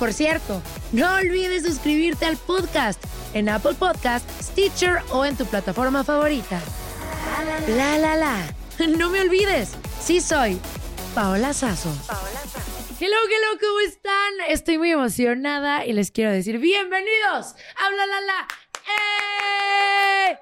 Por cierto, no olvides suscribirte al podcast en Apple Podcast, Stitcher o en tu plataforma favorita. La la la. No me olvides, sí soy Paola Sazo. Hello, hello, ¿cómo están? Estoy muy emocionada y les quiero decir bienvenidos. Habla la la. ¡Eh!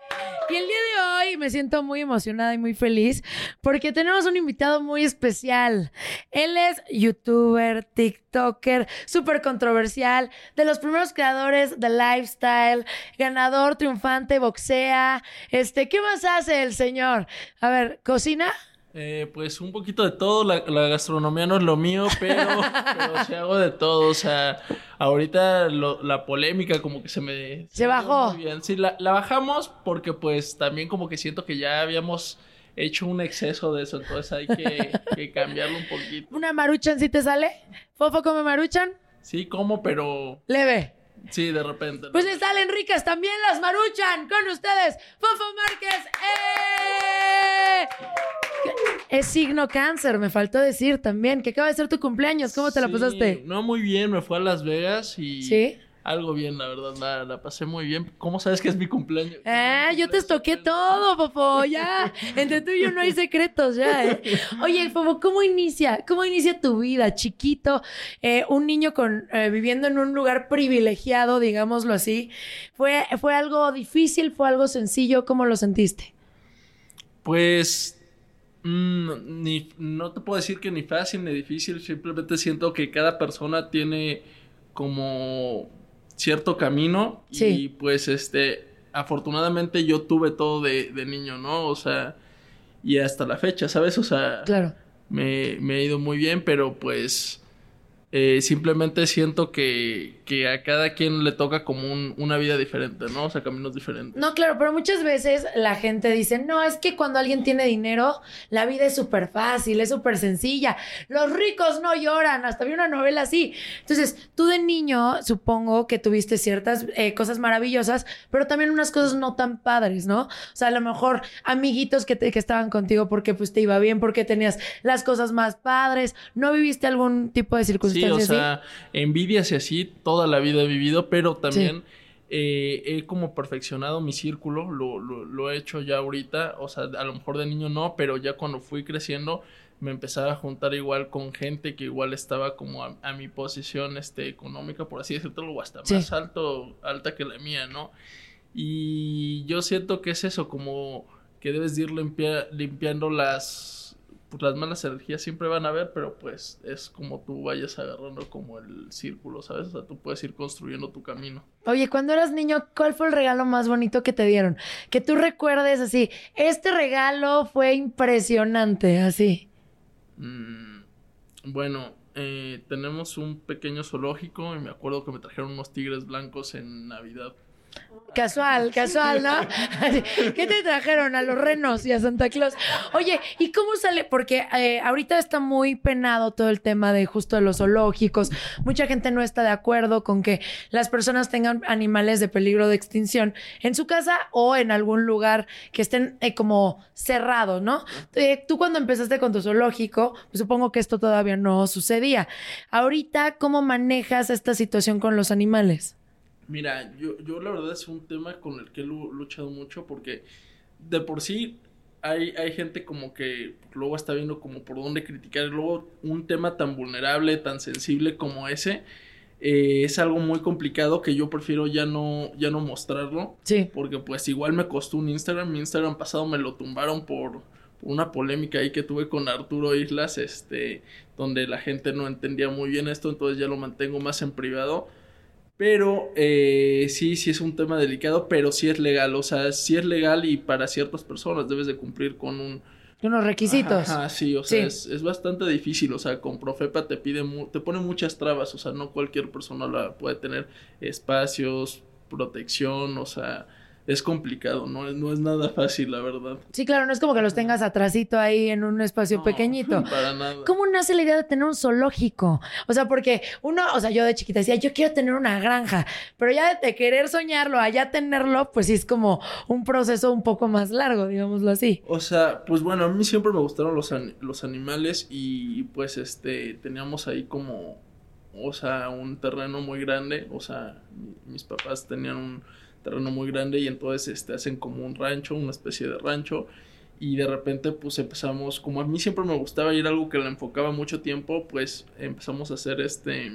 Y el día de hoy me siento muy emocionada y muy feliz porque tenemos un invitado muy especial. Él es youtuber, TikToker, súper controversial, de los primeros creadores de lifestyle, ganador, triunfante, boxea. Este, ¿qué más hace el señor? A ver, ¿cocina? Eh, pues un poquito de todo, la, la gastronomía no es lo mío, pero, pero sí hago de todo, o sea, ahorita lo- la polémica como que se me... Se bajó. Muy bien, sí, la, la bajamos porque pues también como que siento que ya habíamos hecho un exceso de eso, entonces hay que, que cambiarlo un poquito. ¿Una maruchan si te sale? ¿Fofo come maruchan? Sí, como, pero Leve. Sí, de repente. Pues le salen ricas también las maruchan con ustedes. Fofo Márquez. ¡Eh! Es signo cáncer, me faltó decir también, que acaba de ser tu cumpleaños. ¿Cómo te la Sí, pasaste? No, muy bien, me fui a Las Vegas y... ¿Sí? Algo bien, la verdad, la, la pasé muy bien. ¿Cómo sabes que es mi cumpleaños? Eh, yo te estoqué todo, Fofo, ya. Entre tú y yo no hay secretos, ya, eh. Oye, Fofo, ¿cómo inicia? ¿Cómo inicia tu vida? Chiquito, eh, un niño con, eh, viviendo en un lugar privilegiado, digámoslo así. ¿Fue, ¿Fue algo difícil? ¿Fue algo sencillo? ¿Cómo lo sentiste? Pues mm, ni, no te puedo decir que ni fácil ni difícil, simplemente siento que cada persona tiene como cierto camino y Sí. pues este, afortunadamente yo tuve todo de, de niño, ¿no? O sea, y hasta la fecha, ¿sabes? O sea, Claro. me, me ha ido muy bien, pero pues eh, simplemente siento que, que a cada quien le toca como un- una vida diferente, ¿no? O sea, caminos diferentes. No, claro, pero muchas veces la gente dice, no, es que cuando alguien tiene dinero, la vida es súper fácil, es súper sencilla. Los ricos no lloran, hasta vi una novela así. Entonces, tú de niño, supongo que tuviste ciertas eh, cosas maravillosas, pero también unas cosas no tan padres, ¿no? O sea, a lo mejor amiguitos que, te- que estaban contigo porque pues te iba bien, porque tenías las cosas más padres. ¿No viviste algún tipo de Sí, circunstancia o así? sea, envidias y así toda la vida he vivido, pero también eh, he como perfeccionado mi círculo, lo, lo, lo he hecho ya ahorita, o sea, a lo mejor de niño no, pero ya cuando fui creciendo me empezaba a juntar igual con gente que igual estaba como a, a mi posición este, económica, por así decirlo, o hasta Sí. más alto, alta que la mía, ¿no? Y yo siento que es eso, como que debes de ir limpia- limpiando las pues las malas energías siempre van a haber, pero pues es como tú vayas agarrando como el círculo, ¿sabes? O sea, tú puedes ir construyendo tu camino. Oye, cuando eras niño, ¿cuál fue el regalo más bonito que te dieron? Que tú recuerdes así, este regalo fue impresionante, así. Mm, bueno, eh, tenemos un pequeño zoológico y me acuerdo que me trajeron unos tigres blancos en Navidad. Casual, casual, ¿no? ¿Qué te trajeron a los renos y a Santa Claus? Oye, ¿y cómo sale? Porque eh, ahorita está muy penado todo el tema de justo de los zoológicos. Mucha gente no está de acuerdo con que las personas tengan animales de peligro de extinción en su casa o en algún lugar que estén eh, como cerrados, ¿no? Eh, tú cuando empezaste con tu zoológico, pues supongo que esto todavía no sucedía. Ahorita, ¿cómo manejas esta situación con los animales? Mira, yo, yo la verdad es un tema con el que he luchado mucho porque de por sí hay, hay gente como que luego está viendo como por dónde criticar. Luego un tema tan vulnerable, tan sensible como ese, eh, es algo muy complicado que yo prefiero ya no, ya no mostrarlo. Sí. Porque pues igual me costó un Instagram. Mi Instagram pasado me lo tumbaron por, por una polémica ahí que tuve con Arturo Islas, este, donde la gente no entendía muy bien esto, entonces ya lo mantengo más en privado pero eh, sí, sí es un tema delicado, pero sí es legal. O sea, sí es legal y para ciertas personas debes de cumplir con un... Unos requisitos. Ajá, sí, o sea, Es, es, bastante difícil. O sea, con Profepa te pide, te pone muchas trabas. O sea, no cualquier persona la puede tener espacios, protección, o sea es complicado, no es, no es nada fácil, la verdad. Sí, claro, no es como que los tengas atrasito ahí en un espacio pequeñito. Para nada. ¿Cómo nace la idea de tener un zoológico? O sea, porque uno, o sea, yo de chiquita decía, yo quiero tener una granja, pero ya de querer soñarlo, allá tenerlo, pues sí es como un proceso un poco más largo, digámoslo así. O sea, pues bueno, a mí siempre me gustaron los, los animales y pues este, teníamos ahí como, o sea, un terreno muy grande, o sea, mis papás tenían un terreno muy grande y entonces este, hacen como un rancho, una especie de rancho y de repente pues empezamos, como a mí siempre me gustaba ir algo que le enfocaba mucho tiempo, pues empezamos a hacer este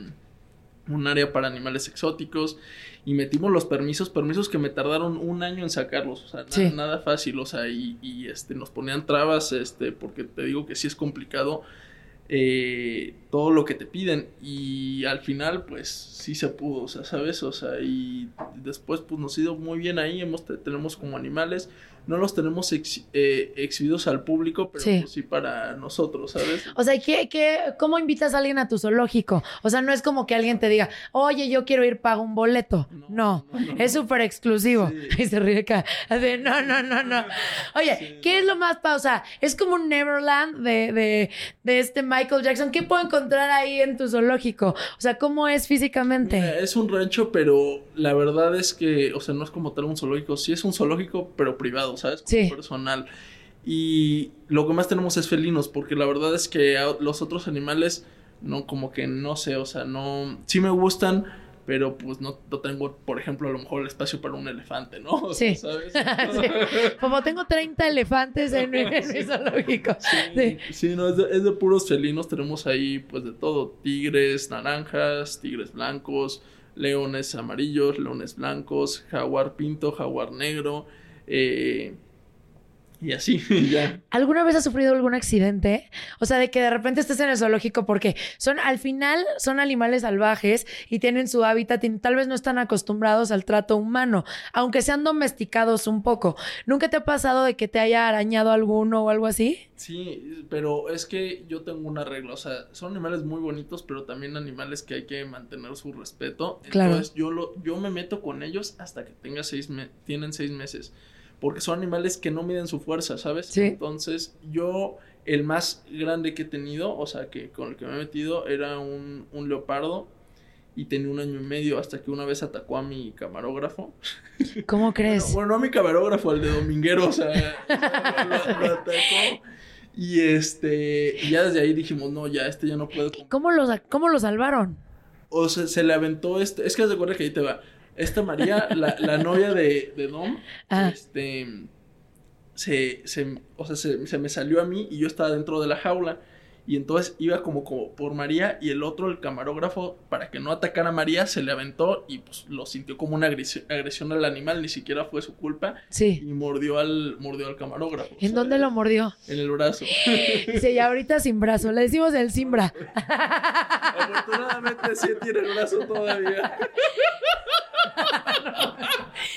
un área para animales exóticos y metimos los permisos, permisos que me tardaron un año en sacarlos, o sea, nada, fácil, o sea, y, y, este nos ponían trabas, este, porque te digo que sí es complicado eh, todo lo que te piden. Y al final pues sí se pudo, o sea, ¿sabes? O sea, y después pues nos ha ido muy bien ahí, tenemos como animales, no los tenemos eh, exhibidos al público, pero sí. Pues, sí para nosotros, ¿sabes? O sea, ¿qué, qué, cómo invitas a alguien a tu zoológico? O sea, no es como que alguien te diga, oye, yo quiero ir, pago un boleto. No, es súper exclusivo. Y se ríe acá. Así, no, no, no, no. Oye, ¿qué es lo más pausa? Es como un Neverland de, de, de, este Michael Jackson. ¿Qué puedo encontrar ahí en tu zoológico? O sea, ¿cómo es físicamente? es un rancho, pero la verdad es que, o sea, no es como tal un zoológico. Sí es un zoológico, pero privado. ¿Sabes? sí. personal. Y lo que más tenemos es felinos, porque la verdad es que los otros animales, no, como que no sé, o sea, no. Sí me gustan, pero pues no, tengo, por ejemplo, a lo mejor el espacio para un elefante, ¿no? sí. ¿sabes? Como tengo 30 elefantes en, mi zoológico. Sí, sí. no, es de, es de, puros felinos. Tenemos ahí, pues, de todo: tigres naranjas, tigres blancos, leones amarillos, leones blancos, jaguar pinto, jaguar negro. Eh, y así, ya. ¿Alguna vez has sufrido algún accidente? O sea, de que de repente estés en el zoológico porque son, al final, son animales salvajes y tienen su hábitat y tal vez no están acostumbrados al trato humano, aunque sean domesticados un poco. ¿Nunca te ha pasado de que te haya arañado alguno o algo así? Sí, pero es que yo tengo una regla, o sea, son animales muy bonitos, pero también animales que hay que mantener su respeto. Entonces, yo, lo, yo me meto con ellos hasta que tenga seis tienen seis meses porque son animales que no miden su fuerza, ¿sabes? Entonces, yo, el más grande que he tenido, o sea, que con el que me he metido, era un, un leopardo y tenía un año y medio hasta que una vez atacó a mi camarógrafo. ¿Cómo crees? Bueno, no a mi camarógrafo, al de Dominguero, o sea, lo, atacó. Y este, ya desde ahí dijimos, no, ya, este ya no puede. ¿Cómo lo, cómo lo salvaron? O sea, se le aventó este, es que se acuerda que ahí te va esta María, la, la novia de, de Dom, ah. este, se, se, o sea, se, se, me salió a mí y yo estaba dentro de la jaula. Y entonces iba como, como por María y el otro, el camarógrafo, para que no atacara a María, se le aventó y pues lo sintió como una agresión, agresión al animal, ni siquiera fue su culpa. Sí. Y mordió al, mordió al camarógrafo. ¿En dónde lo mordió? En el brazo. Dice, y ahorita sin brazo. Le decimos el simbra. Afortunadamente sí tiene el brazo todavía.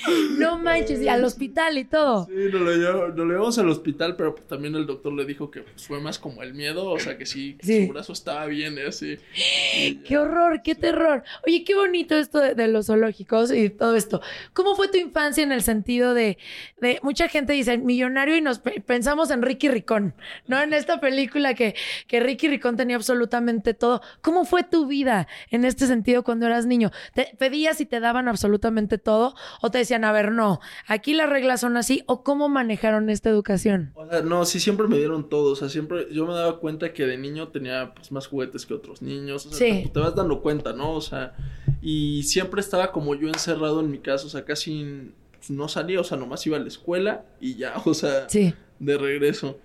No manches, y al hospital y todo. Sí, nos lo, llevamos, nos lo llevamos al hospital, pero pues también el doctor le dijo que pues, fue más como el miedo, o sea que sí, su brazo estaba bien, ¿eh? así. Qué horror, qué terror. Oye, qué bonito esto de, de los zoológicos y todo esto. ¿Cómo fue tu infancia en el sentido de, de mucha gente dice millonario y nos pe- pensamos en Ricky Ricón, ¿no? En esta película que, que Ricky Ricón tenía absolutamente todo. ¿Cómo fue tu vida en este sentido cuando eras niño? ¿Te pedías y te daban absolutamente todo? ¿O te decían, a ver, no, aquí las reglas son así? ¿O cómo manejaron esta educación? O sea, no, sí, siempre me dieron todo. O sea, siempre yo me daba cuenta que de niño tenía pues, más juguetes que otros niños. O sea, Sí. te, te vas dando cuenta, ¿no? O sea, y siempre estaba como yo encerrado en mi casa. O sea, casi pues, no salía. O sea, nomás iba a la escuela y ya, o sea, Sí, de regreso.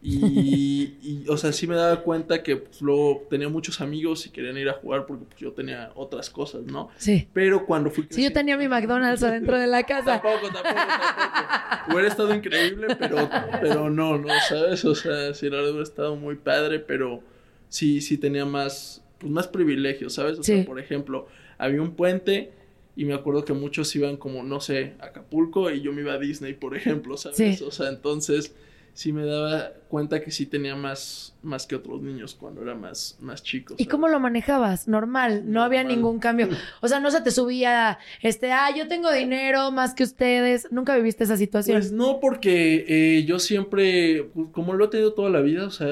Y, y, o sea, sí me daba cuenta que pues, luego tenía muchos amigos y querían ir a jugar porque pues, yo tenía otras cosas, ¿no? sí. Pero cuando fui Sí, yo tenía mi McDonald's adentro de la casa. Tampoco, tampoco, tampoco. Hubiera estado increíble, pero, pero no, no, ¿sabes? O sea, sí, la hubiera estado muy padre, pero sí, sí tenía más, pues más privilegios, ¿sabes? O Sí. sea, por ejemplo, había un puente y me acuerdo que muchos iban como, no sé, a Acapulco y yo me iba a Disney, por ejemplo, ¿sabes? Sí. O sea, entonces sí me daba cuenta que sí tenía más, más que otros niños cuando era más, más chico. ¿Y cómo lo manejabas? Normal, no había ningún cambio. O sea, no se te subía, este, ah, yo tengo dinero más que ustedes. Nunca viviste esa situación. Pues no, porque eh, yo siempre, pues, como lo he tenido toda la vida, o sea,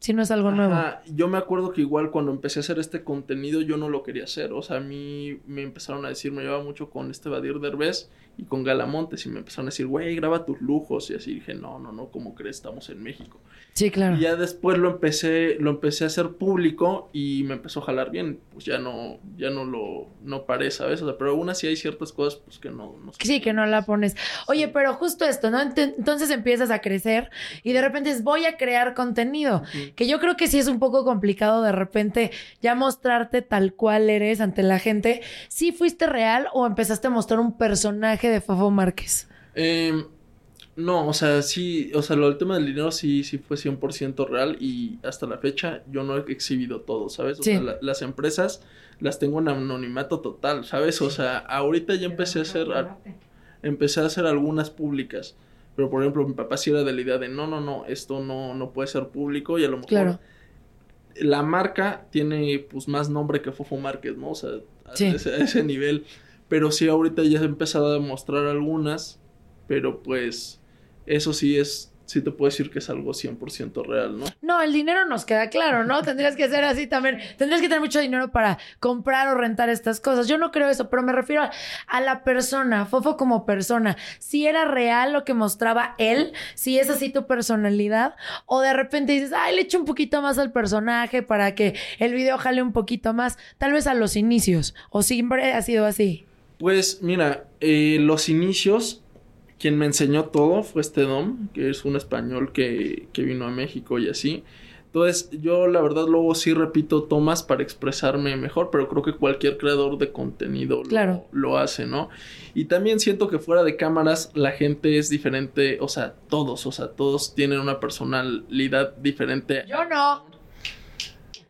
si no es algo nuevo. Yo me acuerdo que igual cuando empecé a hacer este contenido yo no lo quería hacer, o sea, a mí me empezaron a decir, me llevaba mucho con este Badir Derbez y con Galamontes y me empezaron a decir, güey, graba tus lujos y así dije, no, no, no, ¿cómo crees? Estamos en México. Sí, claro. Y ya después lo empecé, lo empecé a hacer público y me empezó a jalar bien, pues ya no, ya no lo, no paré, ¿sabes? O sea, pero aún así hay ciertas cosas pues que no, no Sí, que no la pones. Oye, pero justo esto, ¿no? Ent- Entonces empiezas a crecer y de repente es voy a crear contenido. Que yo creo que sí es un poco complicado de repente ya mostrarte tal cual eres ante la gente. ¿Sí fuiste real o empezaste a mostrar un personaje de Fafo Márquez? Eh, no, o sea, sí, o sea, lo del tema del dinero sí, sí fue 100% real y hasta la fecha yo no he exhibido todo, ¿sabes? O Sí. sea, la- las empresas las tengo en anonimato total, ¿sabes? O sea, ahorita ya empecé a hacer, a- empecé a hacer algunas públicas, pero por ejemplo mi papá sí era de la idea de no, no, no, esto no, no puede ser público y a lo mejor Claro. la marca tiene pues más nombre que Fofo Márquez, ¿no? O sea, a, Sí. ese, a ese nivel. Pero sí, ahorita ya he empezado a demostrar algunas, pero pues eso sí es, sí te puedo decir que es algo 100% real, ¿no? No, el dinero nos queda claro, ¿no? Tendrías que ser así también. Tendrías que tener mucho dinero para comprar o rentar estas cosas. Yo no creo eso, pero me refiero a, a la persona, Fofo como persona. Si era real lo que mostraba él, si es así tu personalidad, o de repente dices, ay, le echo un poquito más al personaje para que el video jale un poquito más, tal vez a los inicios, o siempre ha sido así. Pues mira, eh, los inicios, quien me enseñó todo fue este Dom, que es un español que, que vino a México y así. Entonces, yo la verdad luego sí repito tomas para expresarme mejor, pero creo que cualquier creador de contenido lo- Claro. lo, hace, ¿no? Y también siento que fuera de cámaras la gente es diferente, o sea, todos, o sea, todos tienen una personalidad diferente. Yo no.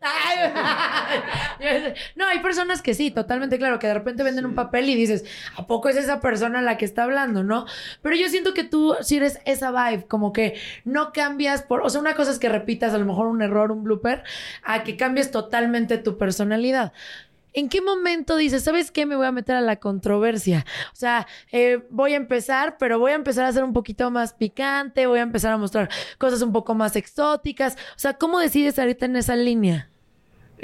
No, hay personas que sí, totalmente claro, que de repente venden un papel y dices, ¿a poco es esa persona la que está hablando, no? Pero yo siento que tú sí eres esa vibe, como que no cambias por, o sea, una cosa es que repitas a lo mejor un error, un blooper, a que cambies totalmente tu personalidad. ¿En qué momento dices, sabes qué? Me voy a meter a la controversia. O sea, eh, voy a empezar, pero voy a empezar a ser un poquito más picante, voy a empezar a mostrar cosas un poco más exóticas. O sea, ¿cómo decides ahorita en esa línea?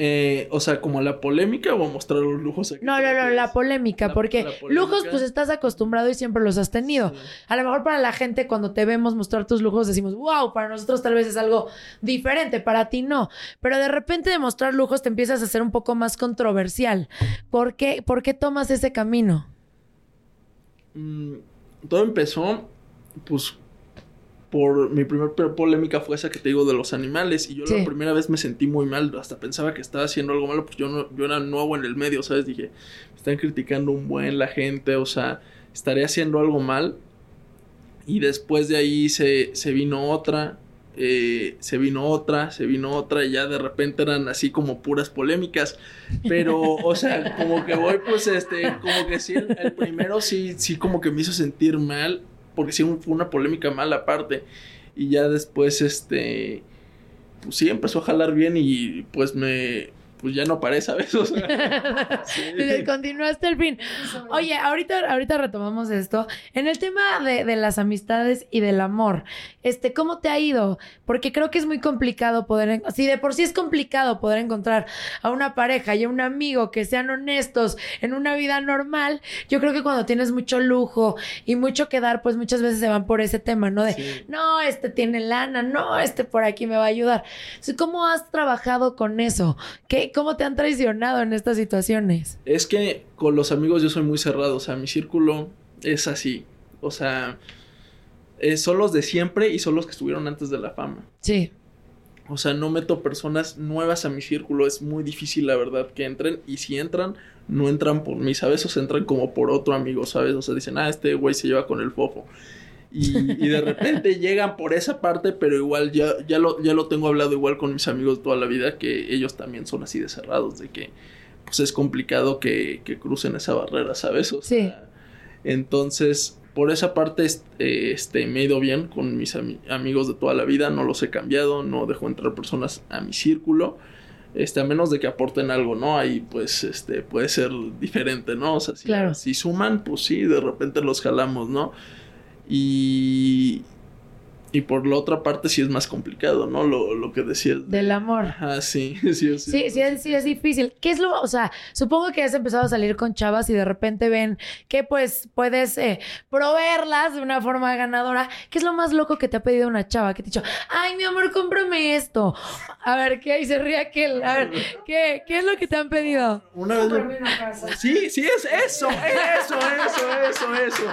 Eh, o sea, como la polémica o a mostrar los lujos. No, no, no, la polémica, La- porque la polémica. lujos pues estás acostumbrado y siempre los has tenido. Sí. A lo mejor para la gente cuando te vemos mostrar tus lujos decimos, wow, para nosotros tal vez es algo diferente, para ti no. Pero de repente de mostrar lujos te empiezas a hacer un poco más controversial. ¿Por qué, ¿Por qué tomas ese camino? Mm, todo empezó, pues, por mi primer polémica fue esa que te digo de los animales y yo la primera vez me sentí muy mal, hasta pensaba que estaba haciendo algo malo, pues yo no, yo era nuevo en el medio, ¿sabes? Dije, me están criticando un buen la gente, o sea, estaré haciendo algo mal. Y después de ahí se, se vino otra, eh, se vino otra, se vino otra y ya de repente eran así como puras polémicas. Pero, o sea, como que voy pues este, como que sí, el primero sí, sí como que me hizo sentir mal porque sí fue una polémica mala aparte. Y ya después, este, pues sí, empezó a jalar bien y pues me, pues ya no paré, ¿sabes? O sea, Continuaste el fin. Oye, ahorita, ahorita retomamos esto. En el tema de, de, las amistades y del amor, este, ¿cómo te ha ido? Porque creo que es muy complicado poder, si de por sí es complicado poder encontrar a una pareja y a un amigo que sean honestos en una vida normal, yo creo que cuando tienes mucho lujo y mucho que dar, pues muchas veces se van por ese tema, ¿no? De, no, este tiene lana, no, este por aquí me va a ayudar. ¿Cómo has trabajado con eso? ¿Qué, ¿Cómo te han traicionado en estas situaciones? Es que con los amigos yo soy muy cerrado, o sea, mi círculo es así, o sea, eh, son los de siempre y son los que estuvieron antes de la fama. Sí. O sea, no meto personas nuevas a mi círculo, es muy difícil la verdad que entren y si entran, no entran por mí, ¿sabes? O sea, entran como por otro amigo, ¿sabes? O sea, dicen, ah, este güey se lleva con el fofo. Y, de repente llegan por esa parte, pero igual ya, ya, lo, ya lo tengo hablado igual con mis amigos toda la vida, que ellos también son así de cerrados, de que pues es complicado que, crucen esa barrera, ¿sabes? O sí. entonces, por esa parte, este, me he ido bien con mis amigos de toda la vida, no los he cambiado, no dejo entrar personas a mi círculo. Este, a menos de que aporten algo, ¿no? Ahí pues este puede ser diferente, ¿no? O sea, si, si suman, pues sí, de repente los jalamos, ¿no? Y, y por la otra parte sí es más complicado, ¿no? Lo, lo que decías. Del amor. Ah, sí, sí, sí. Sí, sí, sí, es, difícil. ¿Qué es lo, o sea, supongo que has empezado a salir con chavas y de repente ven que pues puedes eh, proveerlas de una forma ganadora. ¿Qué es lo más loco que te ha pedido una chava? Que te ha dicho, ay, mi amor, cómprame esto. A ver, ¿qué? hay? se ríe aquel. A ver, ¿qué, ¿qué es lo que te han pedido? Una vez. Una casa. Sí, sí, es eso, eso, eso, eso, eso.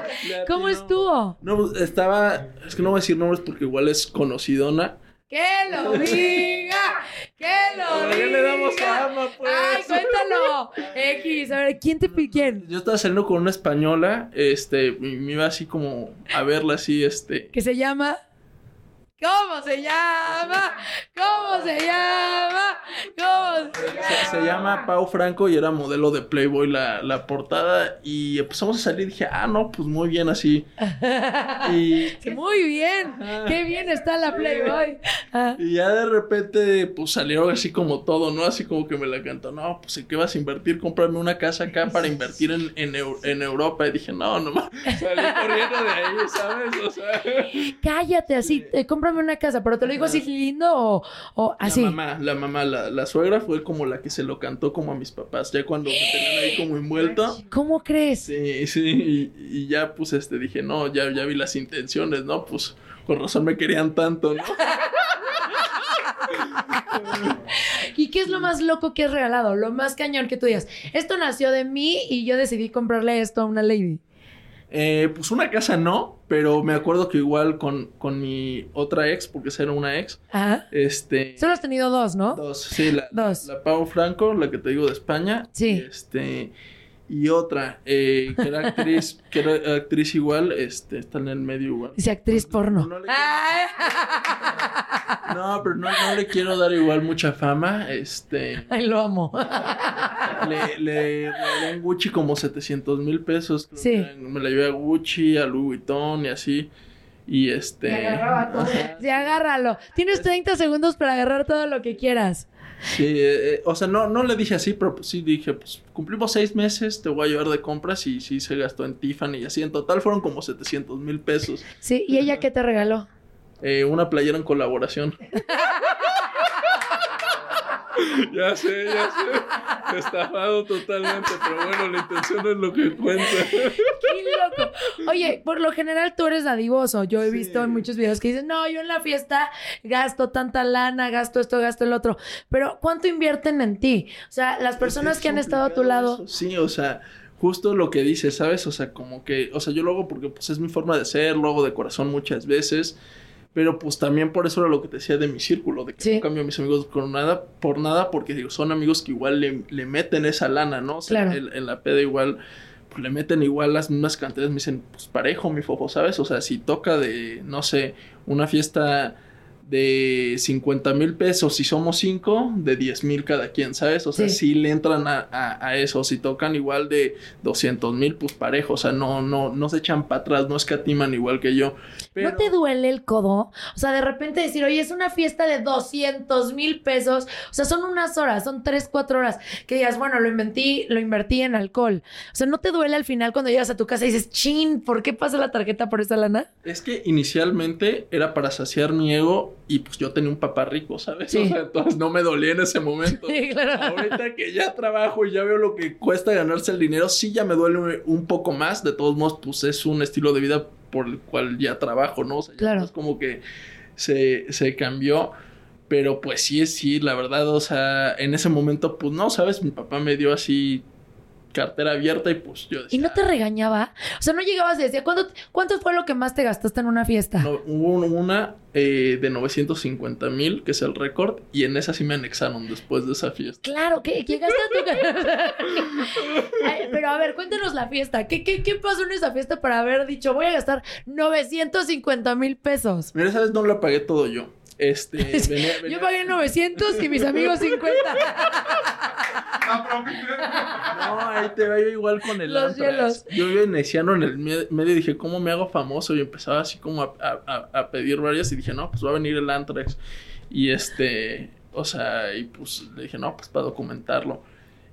¿Cómo estuvo? No, pues, estaba, es que no voy a decir nombres porque igual es conocidona. ¡Que lo diga! ¡Que lo diga! le damos fama, pues? ¡Ay, cuéntalo! X, a ver, ¿quién te quién? Yo estaba saliendo con una española, este, me iba así como a verla así, este... ¿Qué se llama? ¿Cómo se llama? ¿Cómo se llama? ¿Cómo se, se, llama Pau Franco y era modelo de Playboy la, la, portada. Y empezamos a salir y dije, ah, no, pues muy bien así. Y, muy bien. Qué bien está la Playboy. Y ya de repente, pues salió así como todo, ¿no? Así como que me la cantó, no, pues ¿en qué vas a invertir? Comprarme una casa acá para invertir en, en, en Europa. Y dije, no, no salí corriendo de ahí, ¿sabes? O sea. Cállate, así, eh, cómprame una casa, pero te lo digo así lindo o, así. La mamá, la mamá, la, suegra fue como la que se lo cantó como a mis papás, ya cuando me tenían ahí como envuelto. ¿Cómo crees? Sí, sí, y, ya pues este dije, no, ya, ya vi las intenciones, ¿no? Pues con razón me querían tanto, ¿no? ¿Y qué es lo más loco que has regalado? Lo más cañón que tú digas. Esto nació de mí y yo decidí comprarle esto a una lady. Eh, pues una casa no, pero me acuerdo que igual con, con mi otra ex, porque esa era una ex. Ajá. Este. Solo has tenido dos, ¿no? Dos, sí, la, dos. La Pau Franco, la que te digo de España. Sí. Este y otra, eh, que era actriz, que era actriz igual, este, está en el medio igual. Dice actriz porno. No, pero no, no, le quiero dar igual mucha fama, este. Ay, lo amo. Le, le, le, Gucci como 700 mil pesos. Sí. Me la llevé a Gucci, a Louis Vuitton y así. Y este. Sí, agárralo. Tienes 30 segundos para agarrar todo lo que quieras. Sí, eh, eh, o sea, no, no le dije así, pero pues sí dije, pues cumplimos seis meses, te voy a llevar de compras y sí se gastó en Tiffany y así. En total fueron como 700 mil pesos. Sí, ¿y ella qué te regaló? Eh, una playera en colaboración. ya sé, ya sé. Estafado totalmente, pero bueno, la intención es lo que cuenta. Qué loco. Oye, por lo general tú eres dadivoso. Yo he visto en muchos videos que dicen, no, yo en la fiesta gasto tanta lana, gasto esto, gasto el otro. Pero ¿cuánto invierten en ti? O sea, las personas que han estado a tu lado. Sí, o sea justo lo que dices, ¿sabes? O sea, como que, o sea, yo lo hago porque pues es mi forma de ser, lo hago de corazón muchas veces, Pero pues también por eso era lo que te decía de mi círculo, de que Sí. no cambio a mis amigos con nada, por nada, porque digo, son amigos que igual le, le meten esa lana, ¿no? O sea, Claro. en, en la peda igual, pues le meten igual las mismas cantidades, me dicen, pues parejo, mi fofo, ¿sabes? O sea, si toca de, no sé, una fiesta de 50 mil pesos, si somos cinco, de 10 mil cada quien, ¿sabes? O sea, Sí. si le entran a, a, a eso, si tocan igual de 200 mil, pues parejo, o sea, no, no, no se echan para atrás, no escatiman igual que yo. Pero... ¿No te duele el codo? O sea, de repente decir, oye, es una fiesta de 200 mil pesos. O sea, son unas horas, son 3, 4 horas. Que digas, bueno, lo invertí, lo invertí en alcohol. O sea, ¿no te duele al final cuando llegas a tu casa y dices, chin, ¿por qué pasa la tarjeta por esa lana? Es que inicialmente era para saciar mi ego y pues yo tenía un papá rico, ¿sabes? Sí. O sea, entonces no me dolía en ese momento. Sí, claro. Ahorita que ya trabajo y ya veo lo que cuesta ganarse el dinero, sí ya me duele un poco más. De todos modos, pues es un estilo de vida por el cual ya trabajo, ¿no? O sea, Claro. es como que se, se cambió. Pero pues sí, sí, la verdad, o sea, en ese momento, pues no, ¿sabes? Mi papá me dio así cartera abierta y pues yo ¿Y decía, no te regañaba? O sea, no llegabas y decía, ¿cuánto, ¿cuánto fue lo que más te gastaste en una fiesta? No, hubo una eh, de 950 mil, que es el récord, y en esa sí me anexaron después de esa fiesta. Claro, que llegaste a tu casa. Ay, Pero a ver, cuéntanos la fiesta. ¿Qué, qué, ¿Qué pasó en esa fiesta para haber dicho, voy a gastar 950 mil pesos? Mira, esa vez no la pagué todo yo. Este, venía, venía- Yo pagué 900 y mis amigos 50. No, ahí te va yo igual con el Los hielos. Yo iba iniciando en el me- medio y dije, ¿cómo me hago famoso? Y empezaba así como a, a- a- a pedir varias y dije, no, pues va a venir el Antrax. Y este, o sea, y pues le dije, no, pues para documentarlo.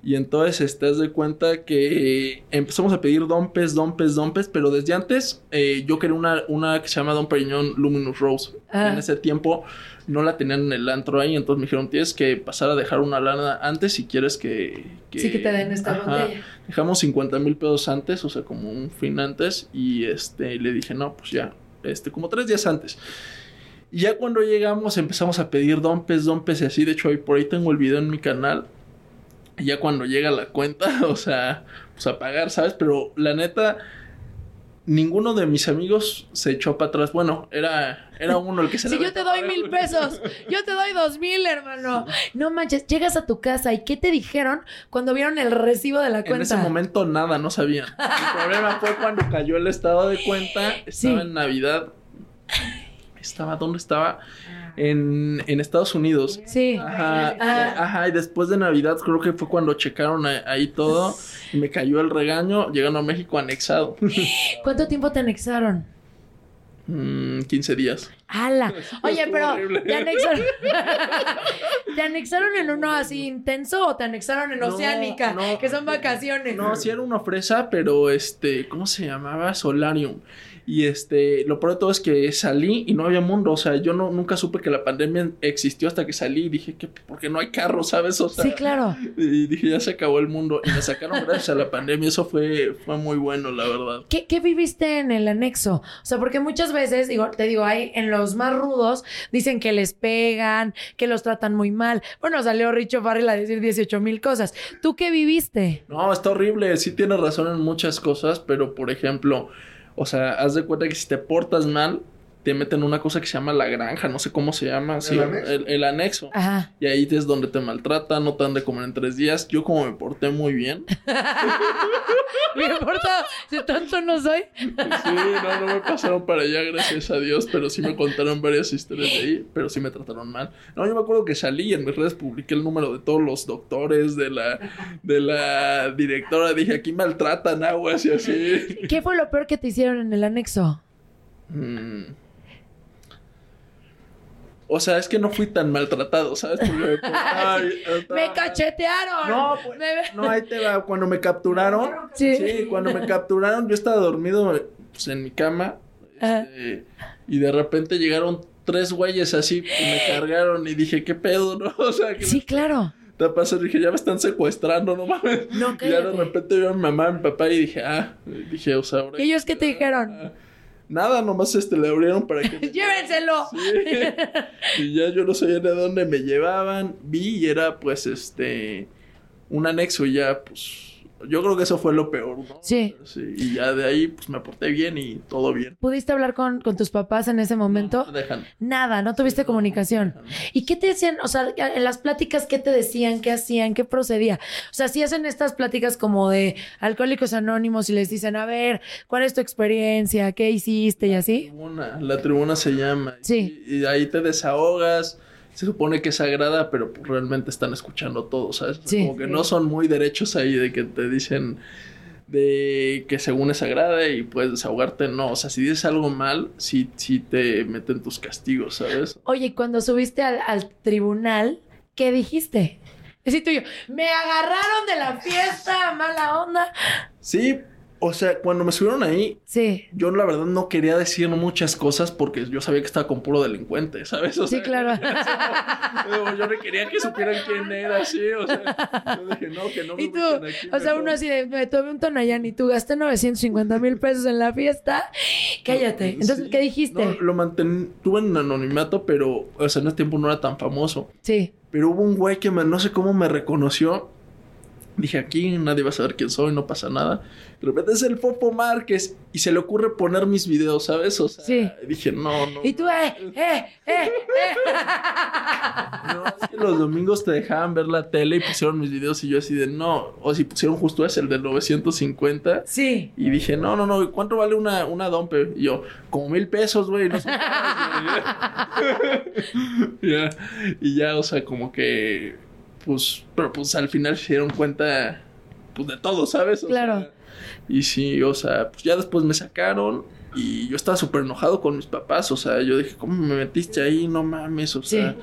Y entonces te das de cuenta que empezamos a pedir dompes, dompes, dompes, pero desde antes eh, yo quería una, una que se llama Dom Perignon Luminous Rose. Ah. En ese tiempo no la tenían en el antro ahí, entonces me dijeron, tienes que pasar a dejar una lana antes si quieres que... Sí, que te den esta Ajá. botella. Dejamos 50 mil pesos antes, o sea, como un fin antes, y este, le dije, no, pues ya, este, como tres días antes. Y ya cuando llegamos empezamos a pedir dompes, dompes y así, de hecho, ahí por ahí tengo el video en mi canal. Y ya cuando llega la cuenta, o sea, pues a pagar, ¿sabes? Pero la neta, ninguno de mis amigos se echó para atrás. Bueno, era, era uno el que se Si yo te doy mil pesos, yo te doy dos mil, hermano. No manches, llegas a tu casa y ¿qué te dijeron cuando vieron el recibo de la cuenta? En ese momento nada, no sabían. El problema fue cuando cayó el estado de cuenta. Estaba Sí. en Navidad. Estaba, ¿dónde estaba? En, en Estados Unidos. Sí. Ajá, Ah. ajá, y después de Navidad creo que fue cuando checaron a- ahí todo y me cayó el regaño, llegando a México anexado. ¿Cuánto tiempo te anexaron? Mm, 15 días. ¡Hala! Oye, pero. ¿te anexaron? ¿Te anexaron en uno así intenso o te anexaron en No, Oceánica? no. que son vacaciones. No, sí era una fresa, pero este, ¿cómo se llamaba? Solarium. Y este, lo peor de todo es que salí y no había mundo. O sea, yo no, nunca supe que la pandemia existió hasta que salí y dije que porque no hay carro, ¿sabes? O sea, Sí, claro. y dije, ya se acabó el mundo. Y me sacaron gracias a la pandemia. Eso fue, fue muy bueno, la verdad. ¿Qué, qué viviste en el anexo? O sea, porque muchas veces, digo, te digo, hay en los más rudos, dicen que les pegan, que los tratan muy mal. Bueno, salió Richo Farrell a decir 18 mil cosas. ¿Tú qué viviste? No, está horrible. Sí tienes razón en muchas cosas, pero por ejemplo, o sea, haz de cuenta que si te portas mal, te meten una cosa que se llama la granja, no sé cómo se llama, sí, anexo? el, el anexo. Ajá. Y ahí es donde te maltratan, no te dan de comer en tres días. Yo como me porté muy bien. Me importa, si tanto no soy. Sí, no, no me pasaron para allá, gracias a Dios, pero sí me contaron varias historias de ahí, pero sí me trataron mal. No, yo me acuerdo que salí y en mis redes publiqué el número de todos los doctores, de la, de la directora, dije, aquí maltratan aguas y así. ¿Qué fue lo peor que te hicieron en el anexo? Mm. O sea, es que no fui tan maltratado, ¿sabes? Porque me ¡Me cachetearon! No, pues, Me- no, ahí te va. Cuando me capturaron, Sí. sí. cuando me capturaron, yo estaba dormido pues, en mi cama. Este, y de repente llegaron tres güeyes así y me cargaron y dije, ¿qué pedo, no? O sea, que Sí, claro. te pasa? Dije, ya me están secuestrando, no mames. No, y ya de repente vieron mi mamá, mi papá y dije, ah, y dije, o sea, ahora. ¿Y ellos qué te dijeron? Ah, Nada, nomás este le abrieron para que. ¡Llévenselo! Sí. Y ya yo no sabía de dónde me llevaban. Vi y era pues este un anexo ya pues Yo creo que eso fue lo peor, ¿no? Sí. Sí, y ya de ahí, pues me porté bien y todo bien. ¿Pudiste hablar con, con tus papás en ese momento? No dejan. Nada, no tuviste comunicación. ¿Y qué te decían? O sea, en las pláticas, ¿qué te decían? ¿Qué hacían? ¿Qué procedía? O sea, si hacen estas pláticas como de alcohólicos anónimos y les dicen, a ver, ¿cuál es tu experiencia? ¿Qué hiciste? Y así. Tribuna, la tribuna se llama. Sí. Y, y ahí te desahogas. Se supone que es sagrada, pero realmente están escuchando todo, ¿sabes? Sí. Como que no son muy derechos ahí de que te dicen de que según es sagrada y puedes desahogarte. No, o sea, si dices algo mal, sí, sí te meten tus castigos, ¿sabes? Oye, y cuando subiste al, al tribunal, ¿qué dijiste? Decís tú y yo, me agarraron de la fiesta, mala onda. Sí, o sea, cuando me subieron ahí, Sí, yo la verdad no quería decir muchas cosas porque yo sabía que estaba con puro delincuente, ¿sabes? O sí, claro. Yo yo no quería que supieran quién era, sí, o sea, yo dije, no, que no me Y tú, aquí, o sea, mejor". uno así de, me tomé un Tonayán y tú gasté 950 mil pesos en la fiesta. Cállate. Entonces, Sí. ¿qué dijiste? No, lo mantuve en anonimato, pero, o sea, en ese tiempo no era tan famoso. Sí. Pero hubo un güey que me- no sé cómo me reconoció. Dije, aquí nadie va a saber quién soy, no pasa nada. De repente es el Popo Márquez y se le ocurre poner mis videos, ¿sabes? O sea, Sí. dije, no, no. Y tú, eh, eh, eh, eh. No, es que los domingos te dejaban ver la tele y pusieron mis videos y yo así de no. O si pusieron justo ese, el del 950. Sí. Y dije, no, no, no, ¿cuánto vale una, una dompe? Y yo, como mil pesos, güey. No sé qué. ya. Y ya, o sea, como que, pues, pero pues al final se dieron cuenta, pues de todo, ¿sabes? O Claro. sea, y sí, o sea, pues ya después me sacaron y yo estaba súper enojado con mis papás, o sea, yo dije, ¿cómo me metiste ahí? No mames, o sea,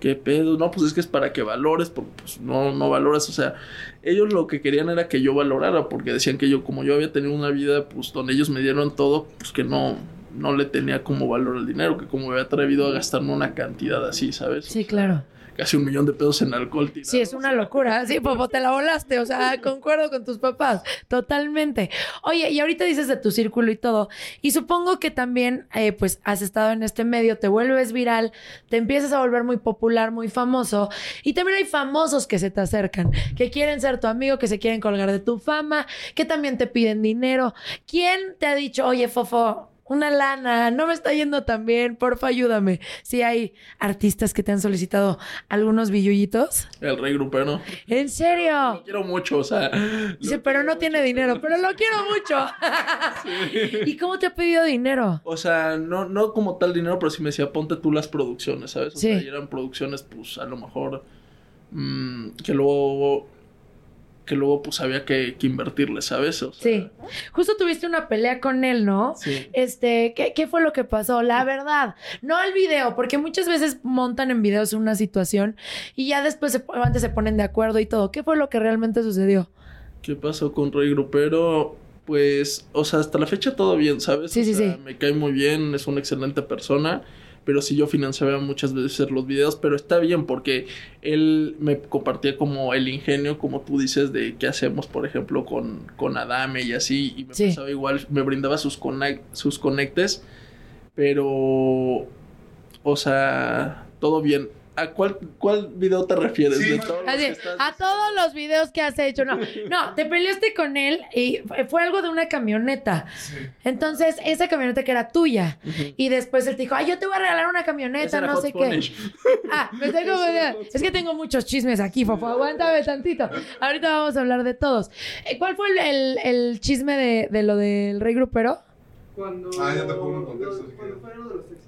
¿qué pedo? No, pues es que es para que valores, porque pues no, no valoras, o sea, ellos lo que querían era que yo valorara, porque decían que yo, como yo había tenido una vida, pues donde ellos me dieron todo, pues que no, no le tenía como valor al dinero, que como me había atrevido a gastarme una cantidad así, ¿sabes? Sí, claro. Casi un millón de pesos en alcohol. tirado. Sí, es una locura. Sí, Popo, te la volaste. O sea, concuerdo con tus papás. Totalmente. Oye, y ahorita dices de tu círculo y todo. Y supongo que también, eh, pues, has estado en este medio, te vuelves viral, te empiezas a volver muy popular, muy famoso. Y también hay famosos que se te acercan, que quieren ser tu amigo, que se quieren colgar de tu fama, que también te piden dinero. ¿Quién te ha dicho, oye, Fofo, una lana, no me está yendo tan bien, porfa, ayúdame? Si hay artistas que te han solicitado algunos billullitos. El rey grupero. ¿En Lo serio? quiero mucho, o sea. Dice, lo pero no tiene dinero, pero lo quiero mucho. ¿Y cómo te ha pedido dinero? O sea, no, no como tal dinero, pero sí me decía, ponte tú las producciones, ¿sabes? O Sí. sea, y eran producciones, pues, a lo mejor, mm, que luego, que luego, pues, había que, que invertirle, ¿sabes? O sea, Sí. Justo tuviste una pelea con él, ¿no? Sí. Este, ¿qué, qué fue lo que pasó? La verdad, no el video, porque muchas veces montan en videos una situación y ya después se, antes se ponen de acuerdo y todo. ¿Qué fue lo que realmente sucedió? ¿Qué pasó con Rey Grupero? Pues, o sea, hasta la fecha todo bien, ¿sabes? Sí, O sí, sea, sí. Me cae muy bien, es una excelente persona. Pero sí yo financiaba muchas veces los videos, pero está bien porque él me compartía como el ingenio, como tú dices, de qué hacemos, por ejemplo, con, con Adame y así. Y me Sí. pasaba igual, me brindaba sus, conec- sus conectes, pero, o sea, todo bien. ¿A cuál, cuál video te refieres? de todos los Así, que estás a todos los videos que has hecho, no. No, te peleaste con él y fue- algo de una camioneta. Entonces, esa camioneta que era tuya. Y después él te dijo, ay, yo te voy a regalar una camioneta, no sé qué. Ah, me estoy confundiendo. Es que tengo muchos chismes aquí, Fofo. Aguántame tantito. Ahorita vamos a hablar de todos. Eh, ¿Cuál fue el, el- el chisme de, de lo del rey grupero? Cuando. Ah, ya te pongo en contexto, si Cuando fue lo de los taxistas.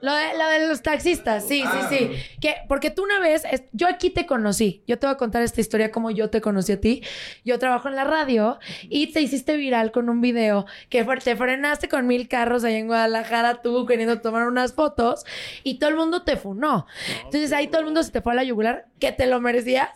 Lo de, lo de los taxistas, sí, Ah. sí, sí. Que, porque tú una vez, yo aquí te conocí. Yo te voy a contar esta historia como yo te conocí a ti. Yo trabajo en la radio y te hiciste viral con un video que te frenaste con mil carros ahí en Guadalajara, tú queriendo tomar unas fotos y todo el mundo te funó. Entonces ahí todo el mundo se te fue a la yugular, que te lo merecías.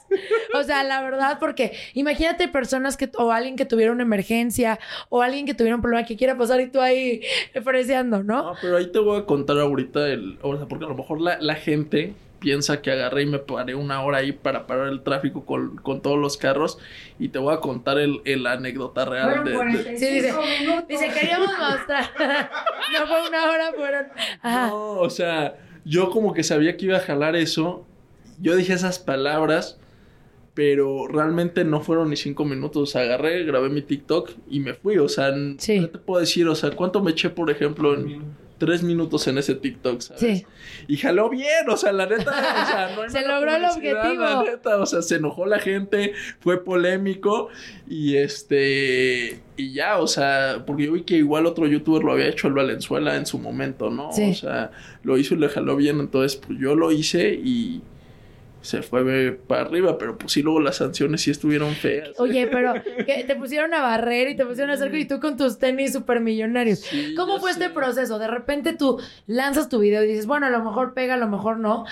O sea, la verdad, porque imagínate personas que, o alguien que tuviera una emergencia, o alguien que tuviera un problema que quiera pasar y tú ahí freseando, ¿no? No, pero ahí te voy a contar ahorita el. O sea, porque a lo mejor la, la gente piensa que agarré y me paré una hora ahí para parar el tráfico con, con todos los carros. Y te voy a contar el, el anécdota real de, de- Sí, dice, dice, queríamos mostrar. no fue una hora, fueron. Ajá. No, o sea, yo como que sabía que iba a jalar eso. Yo dije esas palabras. Pero realmente no fueron ni cinco minutos. Agarré, grabé mi TikTok y me fui. O sea, Sí. no te puedo decir, o sea, cuánto me eché, por ejemplo, en tres minutos en ese TikTok, ¿sabes? Sí. Y jaló bien, o sea, la neta, o sea, no hay Se logró el objetivo. La neta, o sea, se enojó la gente, fue polémico y este, y ya, o sea, porque yo vi que igual otro youtuber lo había hecho, el Valenzuela, en su momento, ¿no? Sí. O sea, lo hizo y le jaló bien, entonces, pues yo lo hice y se fue para arriba, pero pues sí, luego las sanciones sí estuvieron feas. Oye, pero que te pusieron a barrer y te pusieron a hacer y tú con tus tenis supermillonarios. Sí, ¿Cómo fue sé. este proceso? De repente tú lanzas tu video y dices, bueno, a lo mejor pega, a lo mejor no.